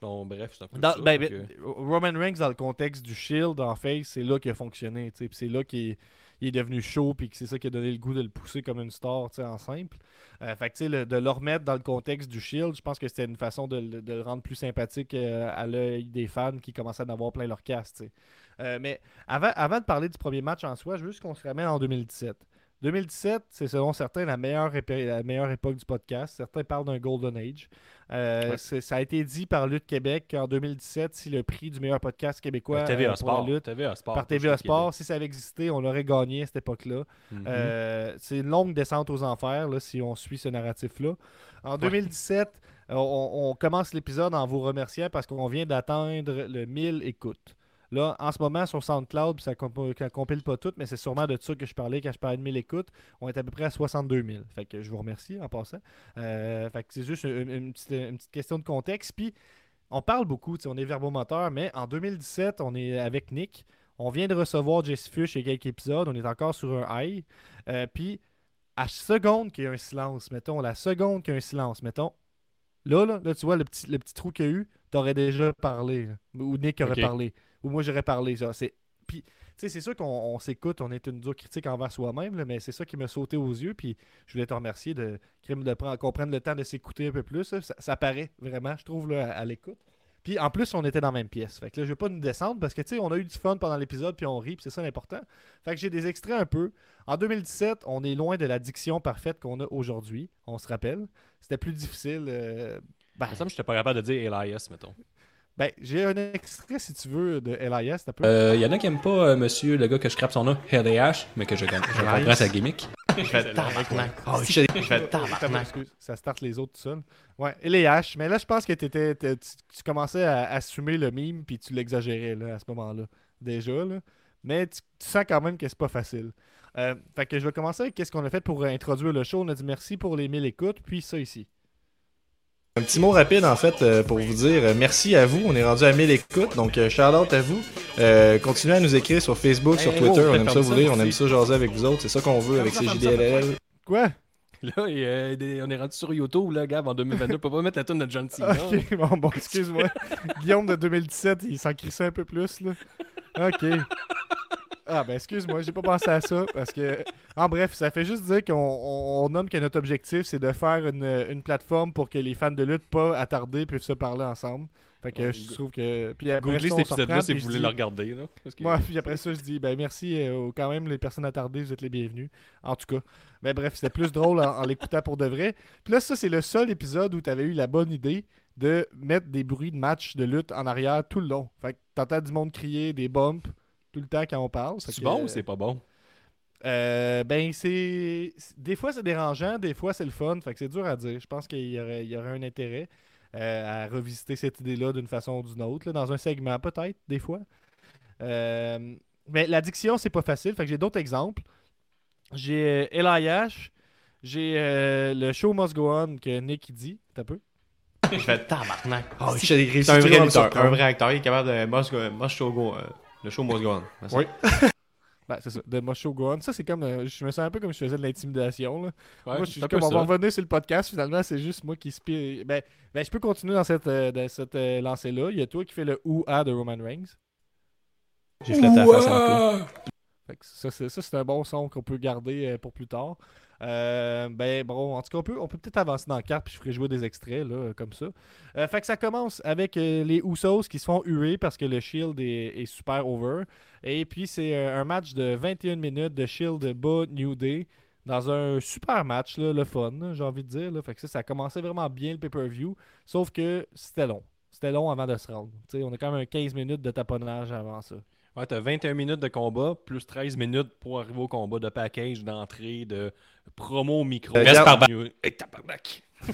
Bon, bref, c'est un peu Dans- ça. ben, donc, ben, Roman Reigns, dans le contexte du Shield, en face, c'est là qu'il a fonctionné. tu sais, puis C'est là qu'il est, il est devenu chaud, puis que c'est ça qui a donné le goût de le pousser comme une star tu sais, en simple. Euh, fait que, le- de le remettre dans le contexte du Shield, je pense que c'était une façon de, le- de le rendre plus sympathique euh, à l'œil des fans qui commençaient à en avoir plein leur casse. tu sais. Euh, mais avant, avant de parler du premier match en soi, je veux juste qu'on se ramène en 2017. 2017, c'est selon certains la meilleure, la meilleure époque du podcast. Certains parlent d'un Golden Age. Euh, Ouais. Ça a été dit par Lutte Québec qu'en 2017, si le prix du meilleur podcast québécois TVA euh, pour la Sport. lutte, TVA Sport. par TVA Québec. Sport, si ça avait existé, on l'aurait gagné à cette époque-là. Mhm. Euh, c'est une longue descente aux enfers là, si on suit ce narratif-là. En 2017, euh, on, on commence l'épisode en vous remerciant parce qu'on vient d'atteindre le 1000 écoutes. Là, en ce moment, sur SoundCloud, ça ne compile pas tout, mais c'est sûrement de ça que je parlais quand je parlais de 1000 écoutes. On est à peu près à 62 000. Fait que je vous remercie en passant. Euh, fait que c'est juste une, une petite, une petite question de contexte. Puis, on parle beaucoup, on est verbomoteur, mais en 2017, on est avec Nick. On vient de recevoir Jesse y a quelques épisodes. On est encore sur un high. Euh, puis, à seconde qu'il y a un silence, mettons, la seconde qu'il y a un silence, mettons, là, là, là tu vois le petit, le petit trou qu'il y a eu, t'aurais déjà parlé. là. Ou Nick aurait parlé. Ou moi, j'aurais parlé. ça. C'est... Puis, c'est sûr qu'on on s'écoute, on est une dure critique envers soi-même, mais c'est ça qui m'a sauté aux yeux. Puis, je voulais te remercier de, de qu'on prenne le temps de s'écouter un peu plus. Ça, ça paraît vraiment, je trouve, à, l'écoute. Puis en plus, on était dans la même pièce. Fait que là, je vais pas nous descendre parce que, tu sais, on a eu du fun pendant l'épisode, puis on rit, puis c'est ça l'important. Fait que j'ai des extraits un peu. En 2017, on est loin de la diction parfaite qu'on a aujourd'hui. On se rappelle. C'était plus difficile. euh, ben, me semble que j'étais pas capable de dire Elias, mettons. Ben, j'ai un extrait, si tu veux, de LIS. Peu. Il y en a qui aiment pas euh, monsieur, le gars que je crappe son nom, LAH, mais que je, je comprends sa gimmick. Je fais tabarnak. Oh. Je excuse, ça starte les autres tout seul. Ouais, et les H. Mais là, je pense que t'étais- tu, tu commençais à assumer le mime, puis tu l'exagérais là, à ce moment-là. Déjà, là. Mais tu, tu sens quand même que c'est pas facile. Euh, fait que je vais commencer avec qu'est-ce qu'on a fait pour introduire le show. On a dit merci pour les 1000 écoutes, puis ça ici. Un petit mot rapide en fait euh, pour vous dire euh, merci à vous. On est rendu à 1000 écoutes, donc euh, shout out à vous. Euh, continuez à nous écrire sur Facebook, sur Twitter. oh, on aime ça vous lire, on aime ça jaser avec vous autres. C'est ça qu'on veut avec Comme ça, CJDLL. Quoi? Là, et, euh, des- on est rendu sur YouTube, là, Gab, en 2022. On peut pas mettre la tune de John Cena. Ok, bon, bon, excuse-moi. Guillaume de 2017, il s'en crissait un peu plus, là. Ok. Ah, ben, excuse-moi, j'ai pas pensé à ça, parce que... En bref, ça fait juste dire qu'on on, on nomme que notre objectif, c'est de faire une, une plateforme pour que les fans de lutte pas attardés puissent se parler ensemble. Fait que je trouve que... Puis après Googlez cet épisode-là si vous voulez dis- le regarder. Là, parce que- moi, puis après ça, je dis, ben merci, euh, aux- quand même, les personnes attardées, vous êtes les bienvenus. En tout cas. Mais bref, c'était plus drôle en, en l'écoutant pour de vrai. Puis là, ça, c'est le seul épisode où tu avais eu la bonne idée de mettre des bruits de match de lutte en arrière tout le long. Fait que t'entends du monde crier, des bumps, tout le temps quand on parle. C'est bon euh, ou c'est pas bon? euh, ben, c'est. Des fois, c'est dérangeant, des fois, c'est le fun. Fait que c'est dur à dire. Je pense qu'il y aurait, il y aurait un intérêt euh, à revisiter cette idée-là d'une façon ou d'une autre, là, dans un segment, peut-être, des fois. Mais l'addiction, c'est pas facile. Fait que j'ai d'autres exemples. J'ai LIH. J'ai le show Must Go On que Nick dit. T'as peu? Je fais tabarnak. Oh, c'est un vrai surprendre. Un vrai acteur. Il est capable de must go, must show go, euh, le show must go on. Merci. Oui. Ben, c'est ça. De Must Show Go On. Ça, c'est comme. euh, je me sens un peu comme si je faisais de l'intimidation. là. Ouais, moi, je suis comme on va revenir sur le podcast. Finalement, c'est juste moi qui spire. Ben, ben, je peux continuer dans cette, euh, dans cette euh, lancée-là. Il y a toi qui fais le ou-a de Roman Reigns. J'ai flatté la face en Fait que ça, c'est, ça, c'est un bon son qu'on peut garder euh, pour plus tard. Euh, ben bon, en tout cas, on peut, on peut peut-être avancer dans la carte, puis je ferai jouer des extraits, là, comme ça. Euh, fait que ça commence avec euh, les Usos qui se font huer parce que le Shield est, super over. Et puis, c'est un match de 21 minutes de Shield bas New Day dans un super match, là, le fun, j'ai envie de dire. Là. Fait que ça, ça commençait vraiment bien le pay-per-view, sauf que c'était long. C'était long avant de se rendre. On a quand même un 15 minutes de taponnage avant ça. Ouais, t'as 21 minutes de combat, plus 13 minutes pour arriver au combat de package, d'entrée, de promo au micro. Euh, Reste par bac. Tabarnak!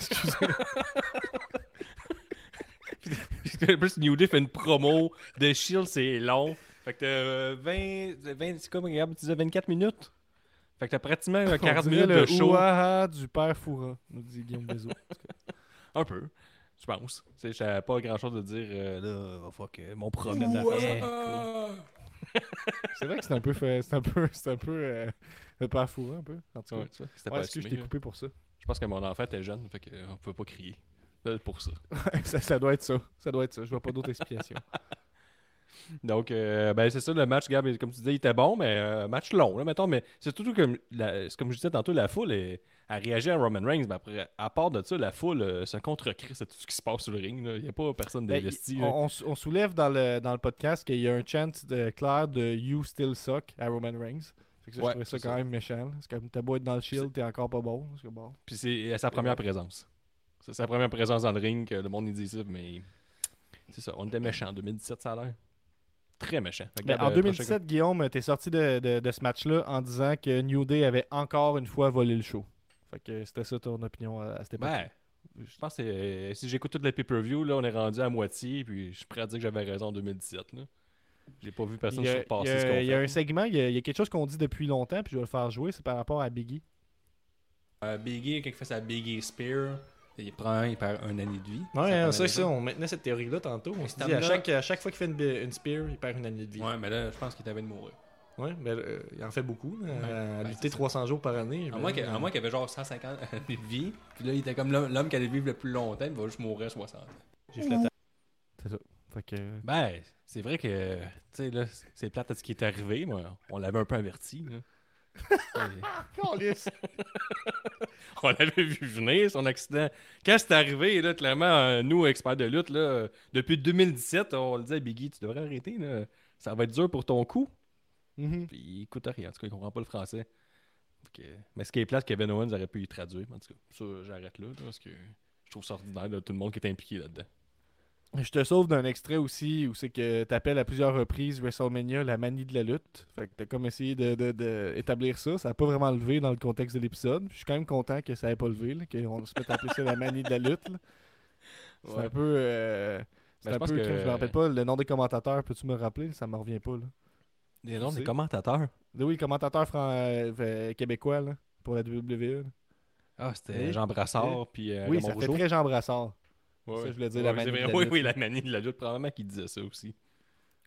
Plus New Day fait une promo de Shield, c'est long. Fait que t'as euh, 20, 20 c'est comme, regarde, tu disais 24 minutes. Fait que t'as pratiquement euh, 40 On dirait minutes de le show. ouaha du père Foura, nous dit Guillaume Bézot. Un peu, je pense. Tu sais, J'avais pas grand chose de dire, euh, là, oh, fuck, euh, mon problème d'affaires. c'est vrai que c'est un peu fait- c'est un peu c'est un peu euh, père Foura un peu en tout cas. Ouais, tu vois, c'était Ouais, pas est-ce que je t'ai coupé pour ça Je pense que mon enfant était jeune, fait qu'on pouvait pas crier. Là, pour ça. ça, ça doit être ça. Ça doit être ça. Je vois pas d'autre explication. Donc, euh, ben, c'est ça, le match, Gab, comme tu disais, il était bon, mais euh, match long, là, mettons. Mais c'est surtout comme, la- comme je disais tantôt, la foule est, a réagi à Roman Reigns. Mais après, à part de ça, la foule euh, se contre-crie c'est tout ce qui se passe sur le ring. là. Il n'y a pas personne Ben, d'investi. on, on soulève dans le, dans le podcast qu'il y a un chant de clair de You Still Suck à Roman Reigns. Fait que ça, Ouais, je trouvais ça quand ça. même méchant. C'est comme t'as beau être dans le shield, t'es encore pas bon. Puis c'est sa première présence. C'est sa première présence dans le ring que le monde il dit ça, mais c'est ça. On était méchants en 2017, ça a l'air. Très méchant. Fait Ben, en euh, 2017, Guillaume, t'es sorti de, de- de ce match-là en disant que New Day avait encore une fois volé le show. Fait que c'était ça ton opinion à, à cette époque. Ben, je pense que c'est- si j'écoute toute la pay-per-view, là, on est rendu à moitié, puis je suis prêt à dire que j'avais raison en 2017. Là. J'ai pas vu personne a, surpasser il y a- ce qu'on il y a fait. un segment, il y a, il y a quelque chose qu'on dit depuis longtemps, puis je vais le faire jouer, c'est par rapport à Biggie. Euh, Biggie, quand il fait sa Biggie Spear, il prend, il perd un année de vie. Ouais, hein, ça, prend ça, on maintenait cette théorie-là tantôt. On se dit, à chaque, à chaque fois qu'il fait une, spear, il perd une année de vie. Ouais, mais là, je pense qu'il avait de mourir. Ouais, ben, euh, il en fait beaucoup. là, à ben, lutter c'est ça. 300 jours par année. À ben, moins qu'il euh, qu'il avait genre 150 années de vie, puis là, il était comme l'homme qui allait vivre le plus longtemps, il va juste mourir à 60 ans. J'ai flatté. C'est ça. Fait que... Ben, c'est vrai que, tu sais, là, c'est plate à ce qui est arrivé, mais on l'avait un peu averti. là. On l'avait vu venir, son accident. Quand c'est arrivé, là, clairement, euh, nous, experts de lutte, là, depuis 2017, on le disait, Biggie, tu devrais arrêter. Là. Ça va être dur pour ton coup. Mhm. Puis il écoute rien. En tout cas, il comprend pas le français. Mais ce qui est plate, Kevin Owens aurait pu y traduire. En tout cas, ça, j'arrête là, là, parce que je trouve ça ordinaire de tout le monde qui est impliqué là-dedans. Je te sauve d'un extrait aussi où c'est que t'appelles à plusieurs reprises WrestleMania la manie de la lutte. Fait que t'as comme essayé de, de- de établir ça. Ça a pas vraiment levé dans le contexte de l'épisode. Je suis quand même content que ça ait pas levé, qu'on se mette à appeler ça la manie de la lutte. C'est Ouais. un peu. euh, Ben, je un peu. que- Je me rappelle pas le nom des commentateurs. Peux-tu me rappeler? Ça me revient pas. Là. Les noms des commentateurs? Oui, commentateur fran- euh, euh, québécois là, pour la WWE. là. Ah, c'était. Jean Brassard, puis euh, oui, Raymond ça fait Rougeau. très Jean Brassard. Ouais, ça, ouais. je voulais dire Ouais, la c'est manie vrai. de la Oui, lutte, oui, la manie de la lutte, probablement qu'il disait ça aussi.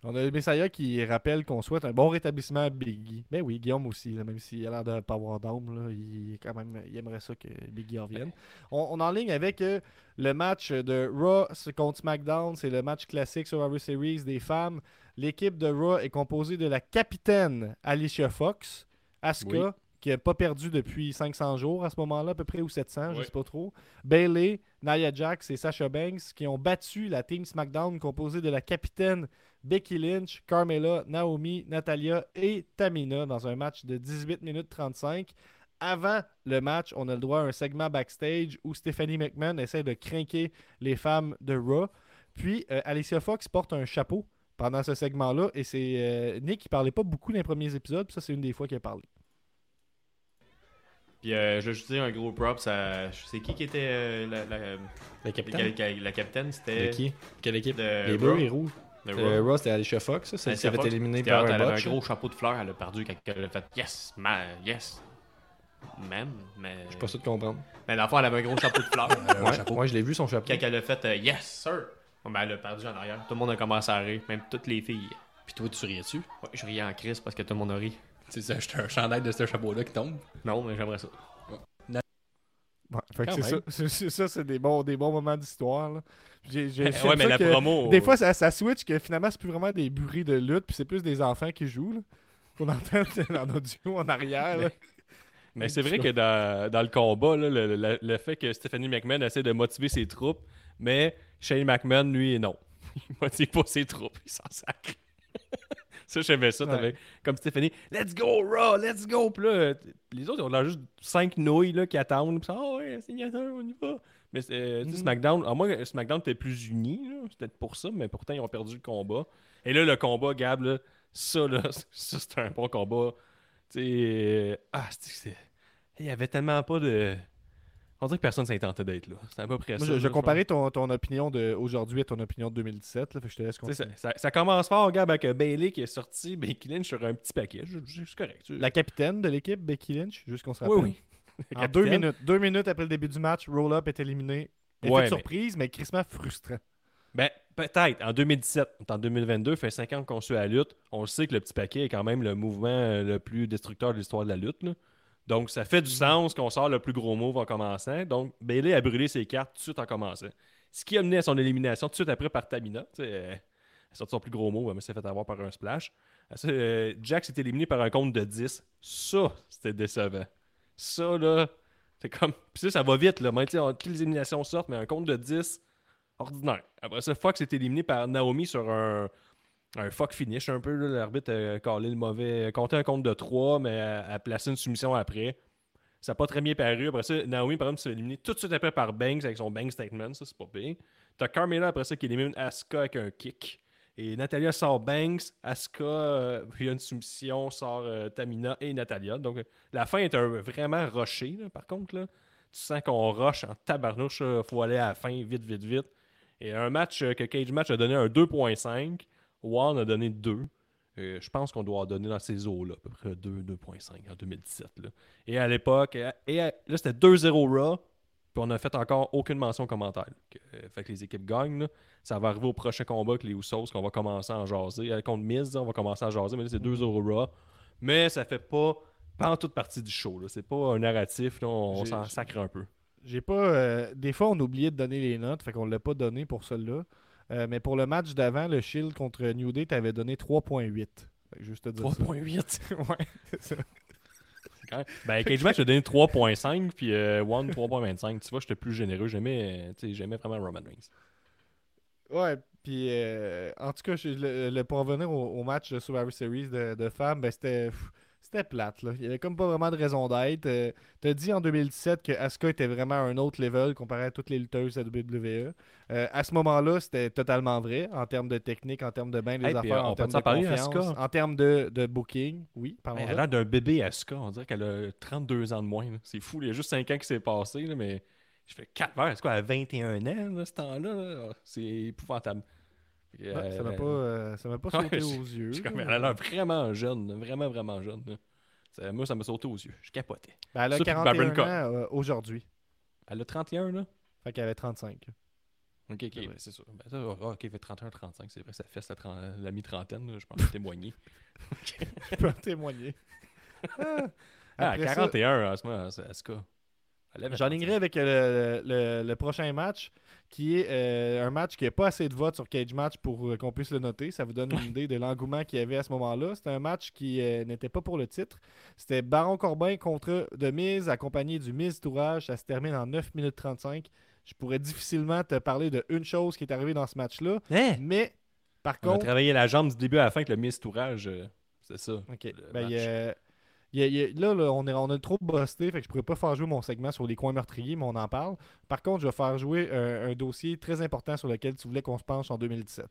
On a le Messiah qui rappelle qu'on souhaite un bon rétablissement à Biggie. Ben oui, Guillaume aussi, là, même s'il a l'air de pas avoir d'âme, il, est quand même, il aimerait ça que Biggie revienne. On, on en ligne avec euh, le match de Raw contre SmackDown. C'est le match classique Survivor Series des femmes. L'équipe de Raw est composée de la capitaine Alicia Fox, Asuka, Oui. Qui n'a pas perdu depuis 500 jours à ce moment-là, à peu près, ou 700, je Oui. sais pas trop. Bailey, Nia Jax et Sasha Banks qui ont battu la team SmackDown composée de la capitaine Becky Lynch, Carmella, Naomi, Natalia et Tamina dans un match de 18 minutes 35. Avant le match, on a le droit à un segment backstage où Stephanie McMahon essaie de craquer les femmes de Raw. Puis euh, Alicia Fox porte un chapeau pendant ce segment-là et c'est euh, Nick qui parlait pas beaucoup dans les premiers épisodes. puis ça, c'est une des fois qu'il a parlé. Puis euh, je vais juste dire un gros props à. C'est qui qui était euh, la, la, Le la, capitaine? la- la capitaine C'était. De qui? Quelle équipe? De Les bleus et rouges. De Euh, Raw. C'était Alicia Fox, ça. Celle qui avait c'était par un Elle avait un gros chapeau de fleurs, elle a perdu quand elle a fait Yes, ma, yes. Man, mais. Je suis pas sûr de comprendre. Mais le fond, elle avait un gros chapeau de fleurs. Ouais, ouais, je l'ai vu son chapeau. Quand elle a fait euh, Yes, sir. Bon, ben, elle a perdu en arrière. Tout le monde a commencé à rire, même toutes les filles. Puis toi, tu riais dessus. Ouais, je riais en crise parce que tout le monde a ri. Sais, acheter un chandail de ce chapeau-là qui tombe. Non, mais j'aimerais ça. Ouais, fait que c'est ça, c'est- c'est ça, c'est des bons, des bons moments d'histoire. J'ai- j'ai- ouais, mais ça la que promo. Des fois, ça, ça switch que finalement, c'est plus vraiment des burés de lutte, puis c'est plus des enfants qui jouent. là. qu'on entend en audio en arrière. là. Mais c'est vrai que dans, dans le combat, là, le, le- le fait que Stephanie McMahon essaie de motiver ses troupes, mais Shane McMahon, lui, non. Il motive pas ses troupes, il s'en sacre. ça, j'aimais ça. t'avais- Comme Stephanie, let's go, Raw, let's go. Puis là, les autres, ils ont juste cinq nouilles là, qui attendent. Puis ça, ah ouais, signature, on y va. Mais sais, Mhm. SmackDown, à moi, SmackDown était plus uni, c'est peut-être pour ça, mais pourtant, ils ont perdu le combat. Et là, le combat, Gab, là, ça, là, ça, c'était un bon combat. Tu sais, ah, c'est- c'est- il y avait tellement pas de. On dirait que personne s'est tenté d'être là. C'était à peu près Moi, ça. je, comparais ton, ton opinion d'aujourd'hui à ton opinion de 2017. Là, fait que je te laisse continuer. Ça, ça- ça commence fort, Gab, avec euh, Bailey qui est sorti, Becky Lynch sur un petit paquet. C'est correct. La capitaine de l'équipe, Becky Lynch, juste qu'on se Oui, rappelle. oui. En Capitaine. deux minutes. Deux minutes après le début du match, Roll-Up est éliminé. Effet Ouais, de mais- surprise, mais crissement frustrant. Ben, peut-être. En 2017, en 2022, fait 5 ans qu'on suit la lutte. On le sait que le petit paquet est quand même le mouvement euh, le plus destructeur de l'histoire de la lutte. là. Donc, ça fait du sens qu'on sort le plus gros move en commençant. Donc, Bailey a brûlé ses cartes tout de suite en commençant. Ce qui a mené à son élimination tout de suite après par Tamina. Euh, Elle a sorti son plus gros move, mais s'est fait avoir par un splash. Ça, euh, Jack s'est éliminé par un compte de 10. Ça, c'était décevant. Ça, là, c'est comme. Puis ça, ça va vite, là. On- toutes les éliminations sortent, mais un compte de 10, ordinaire. Après ça, Fox est éliminé par Naomi sur un, un fuck finish un peu. L'arbitre a callé le mauvais. compté un compte de 3, mais a, placé une soumission après. Ça n'a pas très bien paru. Après ça, Naomi, par exemple, s'est éliminé tout de suite après par Banks avec son Bank Statement. Ça, c'est pas pire. T'as Carmela après ça qui élimine Asuka avec un kick. Et Natalia sort Banks, Asuka, euh, il y a une soumission, sort euh, Tamina et Natalia. Donc euh, la fin est un- vraiment rushée, par contre. Tu sens qu'on rush en tabarnouche, il faut aller à la fin vite, vite, vite. Et un match euh, que Cage Match a donné un 2.5, One a donné 2. Euh, je pense qu'on doit en donner dans ces eaux-là, à peu près 2, 2.5 en 2017. là. Et à l'époque, et, à- et à- là c'était 2-0 Raw, puis on n'a fait encore aucune mention commentaire. Que, euh, fait que les équipes gagnent. là. Ça va arriver au prochain combat avec les Usos, qu'on va commencer à en jaser. Euh, contre Miz, on va commencer à jaser, mais là c'est 2-0 Raw. Mais ça fait pas, pas en toute partie du show. là. C'est pas un narratif, là, on s'en sacre un peu. J'ai pas. euh, des fois, on oubliait de donner les notes, fait qu'on l'a pas donné pour celle-là. Euh, mais pour le match d'avant, le Shield contre New Day, t'avais donné 3.8. Fait que juste te dire ça. 3.8. ouais, c'est ça. Quand Ben, Cage Match a donné 3.5, puis euh, One 3.25. Tu vois, j'étais plus généreux. J'aimais, euh, tu sais, j'aimais vraiment Roman Reigns. Ouais, puis euh, en tout cas, le, le- pour revenir au, au match de Survivor Series de, de femmes, ben, c'était pff, c'était plate. Là. Il y avait comme pas vraiment de raison d'être. Euh, T'as dit en 2017 que Asuka était vraiment à un autre level comparé à toutes les lutteuses la WWE. Euh, à ce moment-là, c'était totalement vrai en termes de technique, en termes de bien des Hey, affaires, euh, en termes de parler, confiance, Asuka? en termes de, de booking. Oui, Ben, elle a l'air d'un bébé Asuka. On dirait qu'elle a 32 ans de moins. C'est fou. Il y a juste 5 ans qui s'est passé, là, mais je fais 4 heures. Quoi, à 21 ans, là, ce temps-là? là? C'est épouvantable. Que, Ouais, ça m'a euh, pas, euh, ça m'a pas sauté aux yeux. comme, elle a l'air vraiment jeune. Vraiment, vraiment jeune. Ça- moi, ça m'a sauté aux yeux. Je capotais. Ben, elle a Ça, puis 41 Baron ans euh, aujourd'hui. Elle a 31, là? Fait qu'elle avait 35. Ok, ok, ben, c'est sûr. Ben, ça, ah, ok, fait 31, 35, c'est vrai, ça fait la, tren- la mi-trentaine, je pense témoigner. Je peux en témoigner. Ah. Ah, Après ça- 41 en ce moment. Elle avait J'enlignerai avec euh, le, le- le prochain match, qui est euh, un match qui n'a pas assez de votes sur Cage Match pour euh, qu'on puisse le noter. Ça vous donne une idée de l'engouement qu'il y avait à ce moment-là. C'était un match qui euh, n'était pas pour le titre. C'était Baron Corbin contre The Miz, accompagné du Miz Tourage. Ça se termine en 9 minutes 35. Je pourrais difficilement te parler de une chose qui est arrivée dans ce match-là. Hein? Mais, par On a contre, travaillé la jambe du début à la fin avec le Miss Tourage. euh, c'est ça. OK. le Ben, match. Il y a- il y a- il y a- là, là, on, est, on a trop busté, fait que je pourrais pas faire jouer mon segment sur les coins meurtriers, mais on en parle. Par contre, je vais faire jouer un, un dossier très important sur lequel tu voulais qu'on se penche en 2017.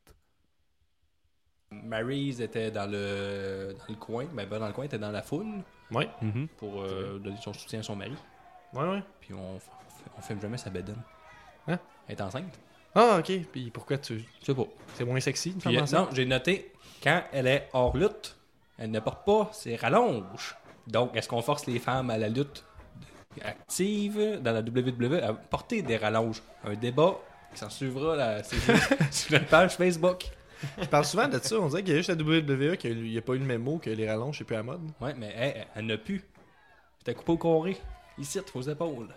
Maryse était dans le, dans le coin, ben pas dans le coin, elle était dans la foule Ouais, Mhm. pour euh, donner son soutien à son mari. ouais, ouais. Puis on, on filme jamais sa bedaine. Hein? Elle est enceinte. Ah, ok. Puis pourquoi tu. Je sais pas. C'est moins sexy, une Puis, euh, non, j'ai noté, quand elle est hors lutte, elle ne porte pas ses rallonges. Donc, est-ce qu'on force les femmes à la lutte active dans la WWE à porter des rallonges? Un débat qui s'en suivra là, sur notre page Facebook. Je parle souvent de ça. On dirait qu'il y a juste la WWE qui n'y a pas eu le mémo que les rallonges, c'est plus à la mode. Ouais, mais elle, elle n'a plus. C'était coupé au carré. Ici, aux épaules.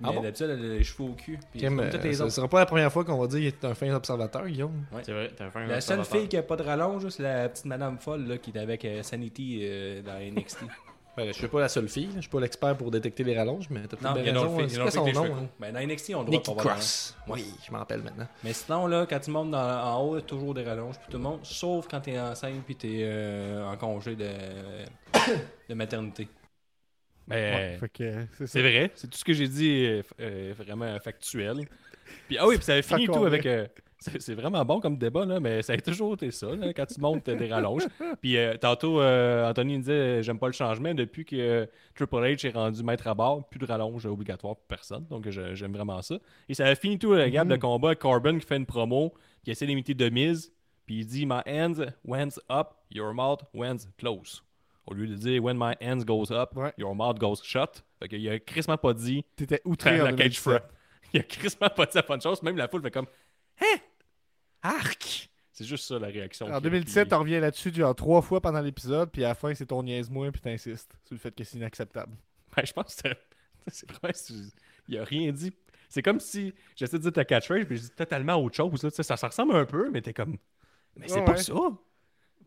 Mais Ah bon? d'habitude, elle a les cheveux au cul. Puis toutes les ce sera pas la première fois qu'on va dire qu'il est un fin observateur, Guillaume. C'est vrai, t'as fait un La seule fille qui a pas de rallonge, c'est la petite madame folle là, qui est avec euh, Sanity euh, dans NXT. Ben, je suis pas la seule fille, là. je suis pas l'expert pour détecter les rallonges, mais t'as peut-être bien raison. C'est il y a quoi son nom? hein? Ben, dans NXT, on doit voir Cross. Oui, je m'en rappelle maintenant. Mais sinon, là, quand tu montes dans, en haut, il y a toujours des rallonges pour tout le monde, sauf quand tu es enceinte puis tu es en congé de, de maternité. Mais Ouais, fait que, euh, c'est vrai, c'est tout ce que j'ai dit est euh, vraiment factuel. Puis, ah oui, puis ça a fini tout avec. euh, c'est vraiment bon comme débat, là, mais ça a toujours été ça, là, quand tu montes des rallonges. Puis euh, tantôt, euh, Anthony me disait J'aime pas le changement. Depuis que euh, Triple H est rendu maître à bord, plus de rallonge obligatoire pour personne. Donc j'aime vraiment ça. Et ça a fini tout, le gars, Mhm. le combat. Corbin qui fait une promo, qui essaie d'imiter de mise. Puis il dit My hands went up, your mouth went close. Au lieu de dire When my hands goes up, Ouais. your mouth goes shut. Fait qu'il a crissement pas dit T'étais outré la cage 2017. front. Il a crissement pas dit la bonne chose. Même la foule fait comme Hein? Arc C'est juste ça la réaction. En qui- 2017, qui- t'en reviens là-dessus genre trois fois pendant l'épisode, puis à la fin, c'est ton niaise-moi, puis t'insistes sur le fait que c'est inacceptable. Ben, je pense que c'est vrai. Il a rien dit. C'est comme si j'essaie de dire ta catchphrase, puis je dis totalement autre chose. là. Ça, ça ressemble un peu, mais t'es comme. Mais c'est Ouais, pas ouais. ça.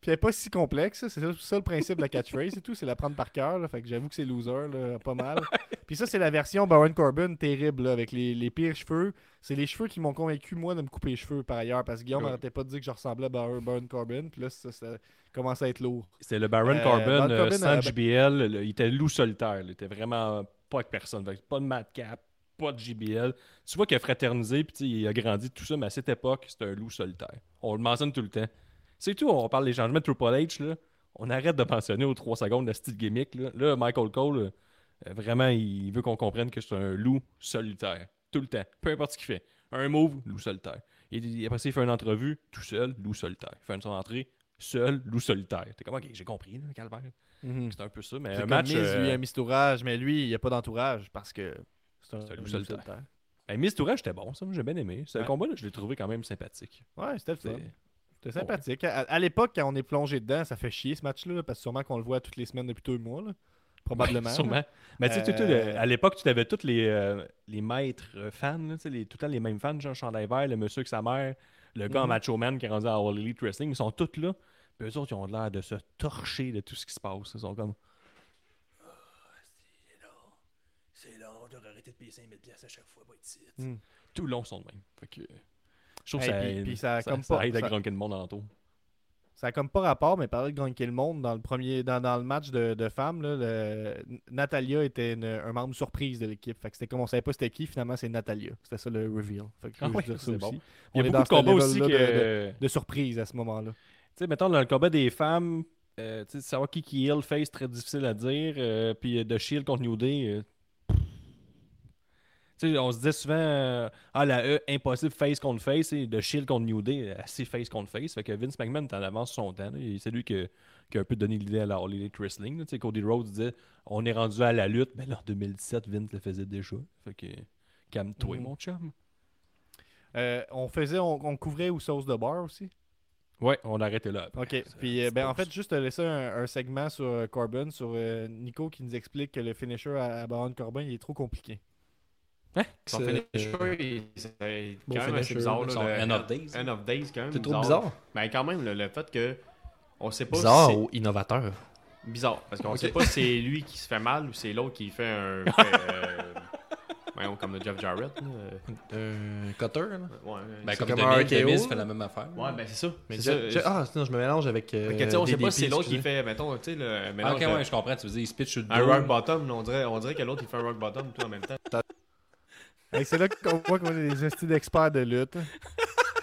Puis elle est pas si complexe, c'est ça, le principe de la catchphrase et tout, c'est la prendre par cœur, là, fait que j'avoue que c'est loser, là, pas mal. Puis ça, c'est la version Baron Corbin terrible, là, avec les, les pires cheveux. C'est les cheveux qui m'ont convaincu, moi, de me couper les cheveux, par ailleurs, parce que Guillaume n'arrêtait pas de dire que je ressemblais à Baron, Baron Corbin, puis là, ça, ça commence à être lourd. C'était le Baron Euh, Corbin euh, Corbin, sans euh, JBL. le- il était loup solitaire. Il était vraiment pas avec personne. Pas de madcap, pas de JBL. Tu vois qu'il a fraternisé, puis il a grandi, tout ça, mais à cette époque, c'était un loup solitaire. On le mentionne tout le temps. C'est tout, on parle des changements de Triple H. Là. On arrête de mentionner aux 3 secondes la style gimmick. Là, Là, Michael Cole, euh, vraiment, il veut qu'on comprenne que c'est un loup solitaire. Tout le temps. Peu importe ce qu'il fait. Un move, loup solitaire. Et il- après ça, il fait une entrevue, tout seul, loup solitaire. Il fait son entrée, seul, loup solitaire. T'es comme, ok, j'ai compris, là, Calvaire. C'est un peu ça, mais C'est un match. Euh, lui, il a mis tourage, mais lui, il n'y a pas d'entourage, parce que c'est un, C'est un loup loup solitaire. solitaire. ben, Tourage, c'était bon, ça. J'ai bien aimé. Ce Ouais. combat-là, je l'ai trouvé quand même sympathique. Ouais, c'était le fun. C'est- C'était sympathique. À, à l'époque, quand on est plongé dedans, ça fait chier ce match-là, là, parce que sûrement qu'on le voit toutes les semaines depuis deux mois, là. probablement. Sûrement. Mais tu sais, Euh, à l'époque, tu avais tous les, euh, les maîtres fans, là, les, tout le temps les mêmes fans, genre chandail vert, le monsieur avec sa mère, le gars en Mhm. Macho Man qui est rendu à All Elite Wrestling, ils sont tous là. Puis eux autres, ils ont l'air de se torcher de tout ce qui se passe. Ils sont comme. Ah, c'est long. C'est long, devrais arrêter de payer 5000 pièces à chaque fois, pas ici. Mm. Tout le long, ils sont de même. Fait que, je trouve Hey, que ça, puis- puis ça ça, comme ça pas- aide à ça- grunker le monde en tour. Ça a comme pas rapport, mais parler de gagner le monde dans le premier dans, dans le match de, de femmes, là, le- Natalia était une- un membre surprise de l'équipe. Fait que c'était comme on savait pas c'était qui, finalement c'est Natalia. C'était ça le reveal. Fait que je Ah ouais, dire ça c'est aussi. bon. On Il y a beaucoup de combats aussi que. de- de- de surprise à ce moment-là. Tu sais, mettons, dans le combat des femmes, euh, savoir qui qui heal face, très difficile à dire. euh, puis de Shield contre New Day. euh, on se disait souvent, euh, ah, la E, impossible face contre face, et de Shield contre New Day, assez face contre face. Fait que Vince McMahon est en avance son temps. C'est lui qui, qui a un peu donné l'idée à la All Elite Wrestling. là. Cody Rhodes disait, on est rendu à la lutte. Mais là, en 2017, Vince le faisait déjà. Fait que, calme-toi, Mhm. mon chum. Euh, on faisait, on, on couvrait ou sauce de bar aussi? Ouais, on a arrêté là. Ok. Puis euh, ben, en fait, juste laisser un, un segment sur euh, Corbin, sur euh, Nico qui nous explique que le finisher à, à Baron Corbin il est trop compliqué. Son C'est- finisher, euh, il- c'est quand Bon même assez bizarre. son Là, le- End of Days. End of Days, quand même. C'est trop bizarre. Ben, quand même, le, le fait que. On sait pas Bizarre si ou innovateur? bizarre. Parce qu'on Ok. sait pas si c'est lui qui se fait mal ou c'est l'autre qui fait un. fait, euh, voyons, comme le Jeff Jarrett. Un cutter, là? Ouais, Ben, c'est- comme, comme Miz là. fait la même affaire. Ouais, ben c'est ça. Mais ça. je- ah, sinon, je me mélange avec. euh, que, tu sais, on sait pas DDP, si c'est l'autre qui fait, mettons, tu sais, le Ah, mélange ok, de- ouais, je comprends. Tu veux dire, il se pitch sur le un rock bottom. On dirait, on dirait que l'autre il fait un rock bottom tout en même temps. C'est là qu'on voit qu'on est des estis d'experts de lutte. hein.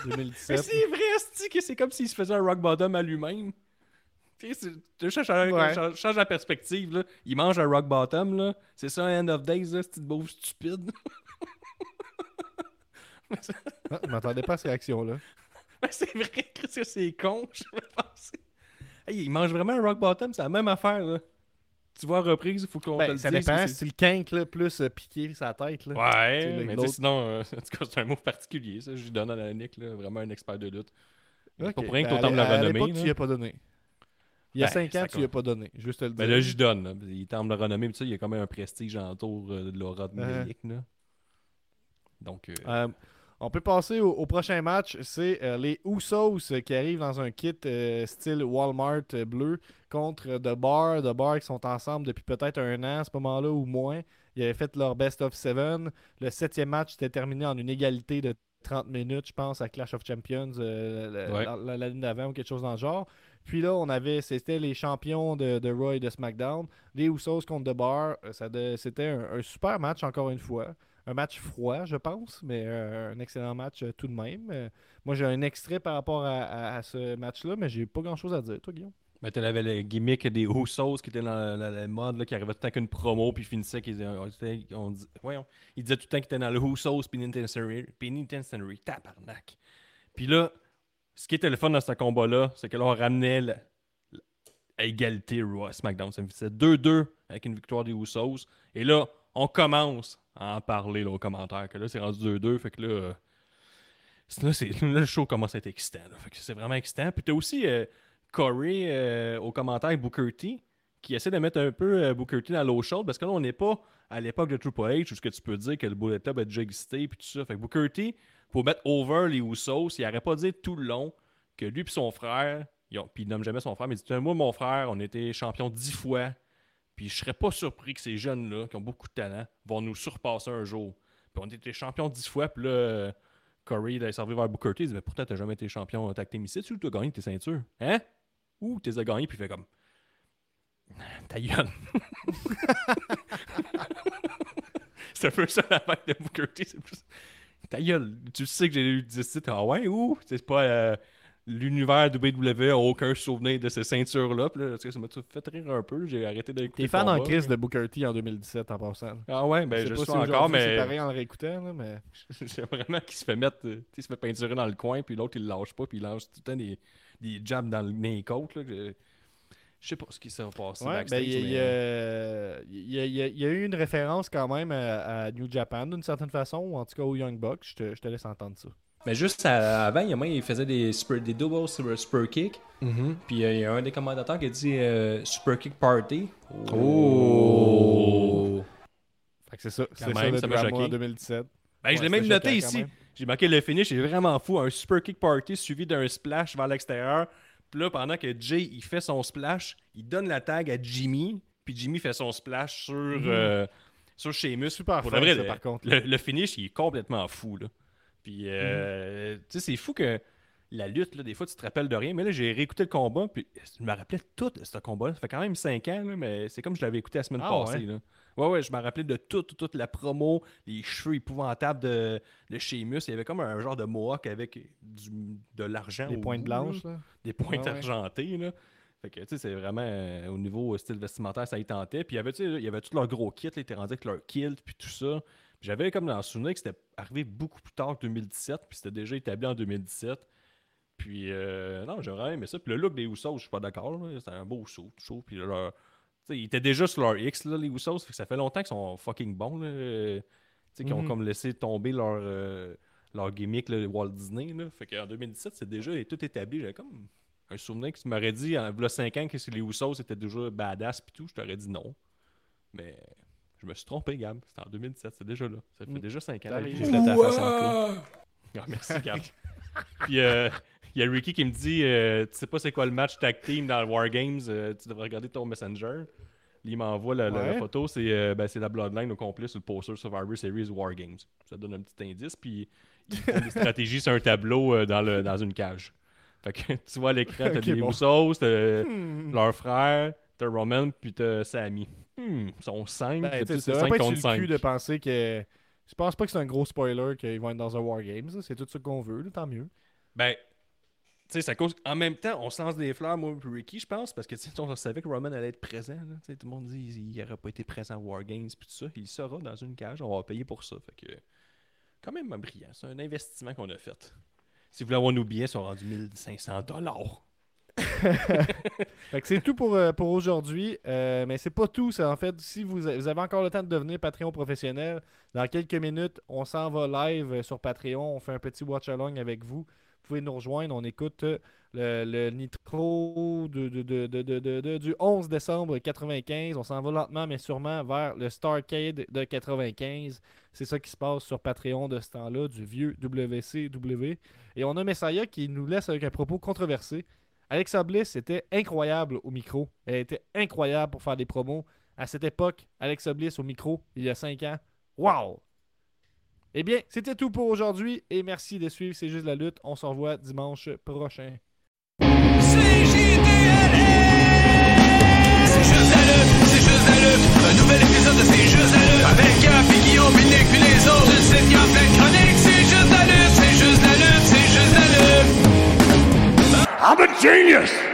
Mais 2017. c'est vrai, c'est que c'est comme s'il se faisait un rock bottom à lui-même. Tu sais, c'est- tu changes, Ouais. change, la perspective. Là. Il mange un rock bottom. là. C'est ça, un end of days, là, cette petite bouffe stupide. Ah, je m'attendais pas à ces réactions-là. Mais c'est vrai que c'est con, je vais penser. Hey, il mange vraiment un rock bottom, c'est la même affaire. Là. Tu vois, reprise, il faut qu'on te Ben, le ça dise, dépend. c'est- C'est le kink là, plus euh, piqué sa tête. Là. Ouais, mais sinon, euh, en tout cas, c'est un mot particulier, ça. Je lui donne à la Nick, là, vraiment un expert de lutte. C'est Ok. Pas pour rien que Ben, t'autant me la l'époque, tu lui as pas donné. Il y a Ben, 5 ans, ça tu lui as pas donné. Juste te le dire. Ben là, j'y donne. Là. Il tente de le renommer, mais tu sais, il y a quand même un prestige autour euh, de l'aura de Euh. Milik, là. Donc, euh, on peut passer au, au prochain match. C'est les Usos qui arrivent dans un kit style Walmart bleu contre The Bar. The Bar qui sont ensemble depuis peut-être un an à ce moment-là ou moins. Ils avaient fait leur best of seven. Le septième match s'était terminé en une égalité de 30 minutes, je pense, à Clash of Champions euh, la- la- d'avant ou quelque chose dans le genre. Puis là, on avait, c'était les champions de, de Raw et de SmackDown. Les Usos contre The Bar. Euh, C'était un, un super match, encore une fois. Un match froid, je pense, mais euh, un excellent match euh, tout de même. Moi, j'ai un extrait par rapport à, à- à ce match-là, mais j'ai pas grand-chose à dire. Toi, Guillaume Ben, tu avais le gimmick des Usos qui était dans la, mode, là, qui arrivait tout le temps qu'une promo, puis finissait qu'ils on, voyons, il disait tout le temps qu'il était dans le Usos Penitentiary, Penitentiary, tabarnak. Puis là, ce qui était le fun dans ce combat-là, c'est que là, on ramenait la- la- égalité Raw SmackDown. Faisait 2-2 avec une victoire des Usos. Et là, on commence à en parler là, aux commentaires, que là, c'est rendu 2-2, fait que là... euh, c'est- Là, c'est- là, le show commence à être excitant. Fait que c'est vraiment excitant. Puis t'as aussi euh, Corey euh, au commentaire Booker T qui essaie de mettre un peu euh, Booker T dans l'eau chaude parce que là, on n'est pas à l'époque de Triple H où ce que tu peux dire que le Bullet Club a déjà existé puis tout ça. Fait que Booker T, pour mettre over les Usos, il n'aurait pas dit tout le long que lui et son frère, puis il nomme jamais son frère, mais il dit Moi, mon frère, on était champion dix fois. Puis je serais pas surpris que ces jeunes-là, qui ont beaucoup de talent, vont nous surpasser un jour. Puis on était champion dix fois, puis là, Corey, il a servi vers Booker T. Il dit Mais pourtant, t'as jamais été champion tag team ici, tu as gagné tes ceintures Hein? Ou t'es as gagné, puis il fait comme Ta gueule. c'est un peu ça la fête de Booker T. c'est plus- Ta gueule, tu sais que j'ai eu 10 titres. Ah ouais, ou c'est pas. euh, L'univers WWE a aucun souvenir de ces ceintures-là. Puis là, tu sais, ça m'a tout fait rire un peu? J'ai arrêté d'écouter. T'es fan en crise de Booker T en 2017 en passant. Ah ouais, ben je sais je suis si encore, C'est mais pareil en le réécoutant, là, mais. c'est vraiment qu'il se fait mettre. euh, tu sais, il se fait peinturer dans le coin, puis l'autre il le lâche pas, puis il lance tout le temps des, des jabs dans le nez et côtes. là, que- Je sais pas ce qui s'est passé. Ouais, ben, il mais, euh, y a- il y a- il y a eu une référence quand même à, à New Japan d'une certaine façon, ou en tout cas au Young Bucks. Je te, je te laisse entendre ça. Mais juste à- avant, il y a moi, il faisait des, super, des double super, super kicks. mhm. Puis euh, il y a un des commentateurs qui a dit euh, Super Kick Party. Oh. Fait que c'est ça. C'est ça le ça m'a drama choqué. en 2017. Ben, je l'ai même noté ici. J'ai marqué le finish, c'est vraiment fou. Un super kick party suivi d'un splash vers l'extérieur. Puis là, pendant que Jay il fait son splash, il donne la tag à Jimmy. Puis Jimmy fait son splash sur, euh, sur Sheamus. Mhm. Super Pour fin, de vrai, ça, le, par contre. le, le finish, il est complètement fou. Là. Puis, euh, Mhm. tu sais, c'est fou que la lutte, là, des fois, tu te rappelles de rien. Mais là, j'ai réécouté le combat. Puis, je me rappelais tout ce combat. Ça fait quand même 5 ans, là, mais c'est comme je l'avais écouté la semaine Ah, passée. ouais? Là. Ouais, ouais, je me rappelais de toute, toute la promo, les cheveux épouvantables de, de Sheamus. Il y avait comme un genre de mohawk avec du, de l'argent. Les au pointes blanches, là. Des pointes Ah ouais. argentées, là. Fait que, tu sais, c'est vraiment euh, au niveau euh, style vestimentaire, ça y tentait. Puis, il y avait, tu sais, il y avait tout leur gros kit, là, ils étaient rendus avec leur kilt, puis tout ça. J'avais comme dans le souvenir que c'était arrivé beaucoup plus tard que 2017, puis c'était déjà établi en 2017. Puis, euh, non, j'ai vraiment aimé ça. Puis le look des Usos, je suis pas d'accord. C'était un beau saut, chaud. Puis leur. Ils étaient déjà sur leur X, là, les Usos. Fait que ça fait longtemps qu'ils sont fucking bons. Là. Euh, Tu sais, qu'ils ont Mhm. comme laissé tomber leur, euh, leur gimmick, là, Walt Disney. Là. Fait qu'en 2017, c'est déjà tout établi. J'avais comme un souvenir que tu m'aurais dit, en v'là 5 ans, que si les Usos étaient déjà badass puis tout, je t'aurais dit non. Mais je me suis trompé, Gab. C'était en 2017, c'est déjà là. Ça fait Mm. déjà 5 ans. Face en. Ah, merci, Gab. Puis euh, il y a Ricky qui me dit euh, Tu sais pas c'est quoi le match tag team dans le War Games, euh, tu devrais regarder ton Messenger. Il m'envoie la, la- la Ouais. photo, c'est euh, ben, c'est la Bloodline au complet sur le poster Survivor Series War Games. Ça donne un petit indice, puis ils font des stratégies sur un tableau dans, le, dans une cage. Fait que tu vois l'écran, t'as Ok, des bon. Usos, t'as Hmm. leur frère, t'as Roman, puis t'as Sammy. Hmm, ils sont 5, Ben, c'est ça 5 va pas être contre sur le 5. cul de penser que. Je pense pas que c'est un gros spoiler qu'ils vont être dans un War Games. là. C'est tout ce qu'on veut, là, tant mieux. Ben, sais, ça. En même temps, on se lance des fleurs, moi et Ricky, je pense, parce que on savait que Roman allait être présent. Tout le monde dit qu'il n'aurait pas été présent à War Games, puis tout ça. Il sera dans une cage, on va payer pour ça. Fait que, quand même brillant. C'est un investissement qu'on a fait. Si vous voulez avoir nos billets, ils sont rendus 1500 dollars. C'est tout pour, euh, pour aujourd'hui. Euh, mais c'est pas tout. En fait, si vous, vous avez encore le temps de devenir Patreon professionnel, dans quelques minutes, on s'en va live euh, sur Patreon. On fait un petit watch-along avec vous. Pouvez nous rejoindre. On écoute euh, le, Nitro de- du 11 décembre 95. On s'en va lentement, mais sûrement vers le Starcade de 95. C'est ça qui se passe sur Patreon de ce temps-là, du vieux WCW. Et on a Messiah qui nous laisse avec un propos controversé. Alexa Bliss était incroyable au micro. Elle était incroyable pour faire des promos. À cette époque, Alexa Bliss au micro, il y a 5 ans. Wow! Eh bien, c'était tout pour aujourd'hui et merci de suivre C'est juste la lutte. On se revoit dimanche prochain. C'est juste la lutte, c'est juste la lutte. Un nouvel épisode de C'est juste la lutte. Avec Gap Guillaume, puis Nick, puis les autres. Une sitcom pleine chroniques. C'est juste la lutte, c'est juste la lutte, c'est juste la lutte. I'm a genius!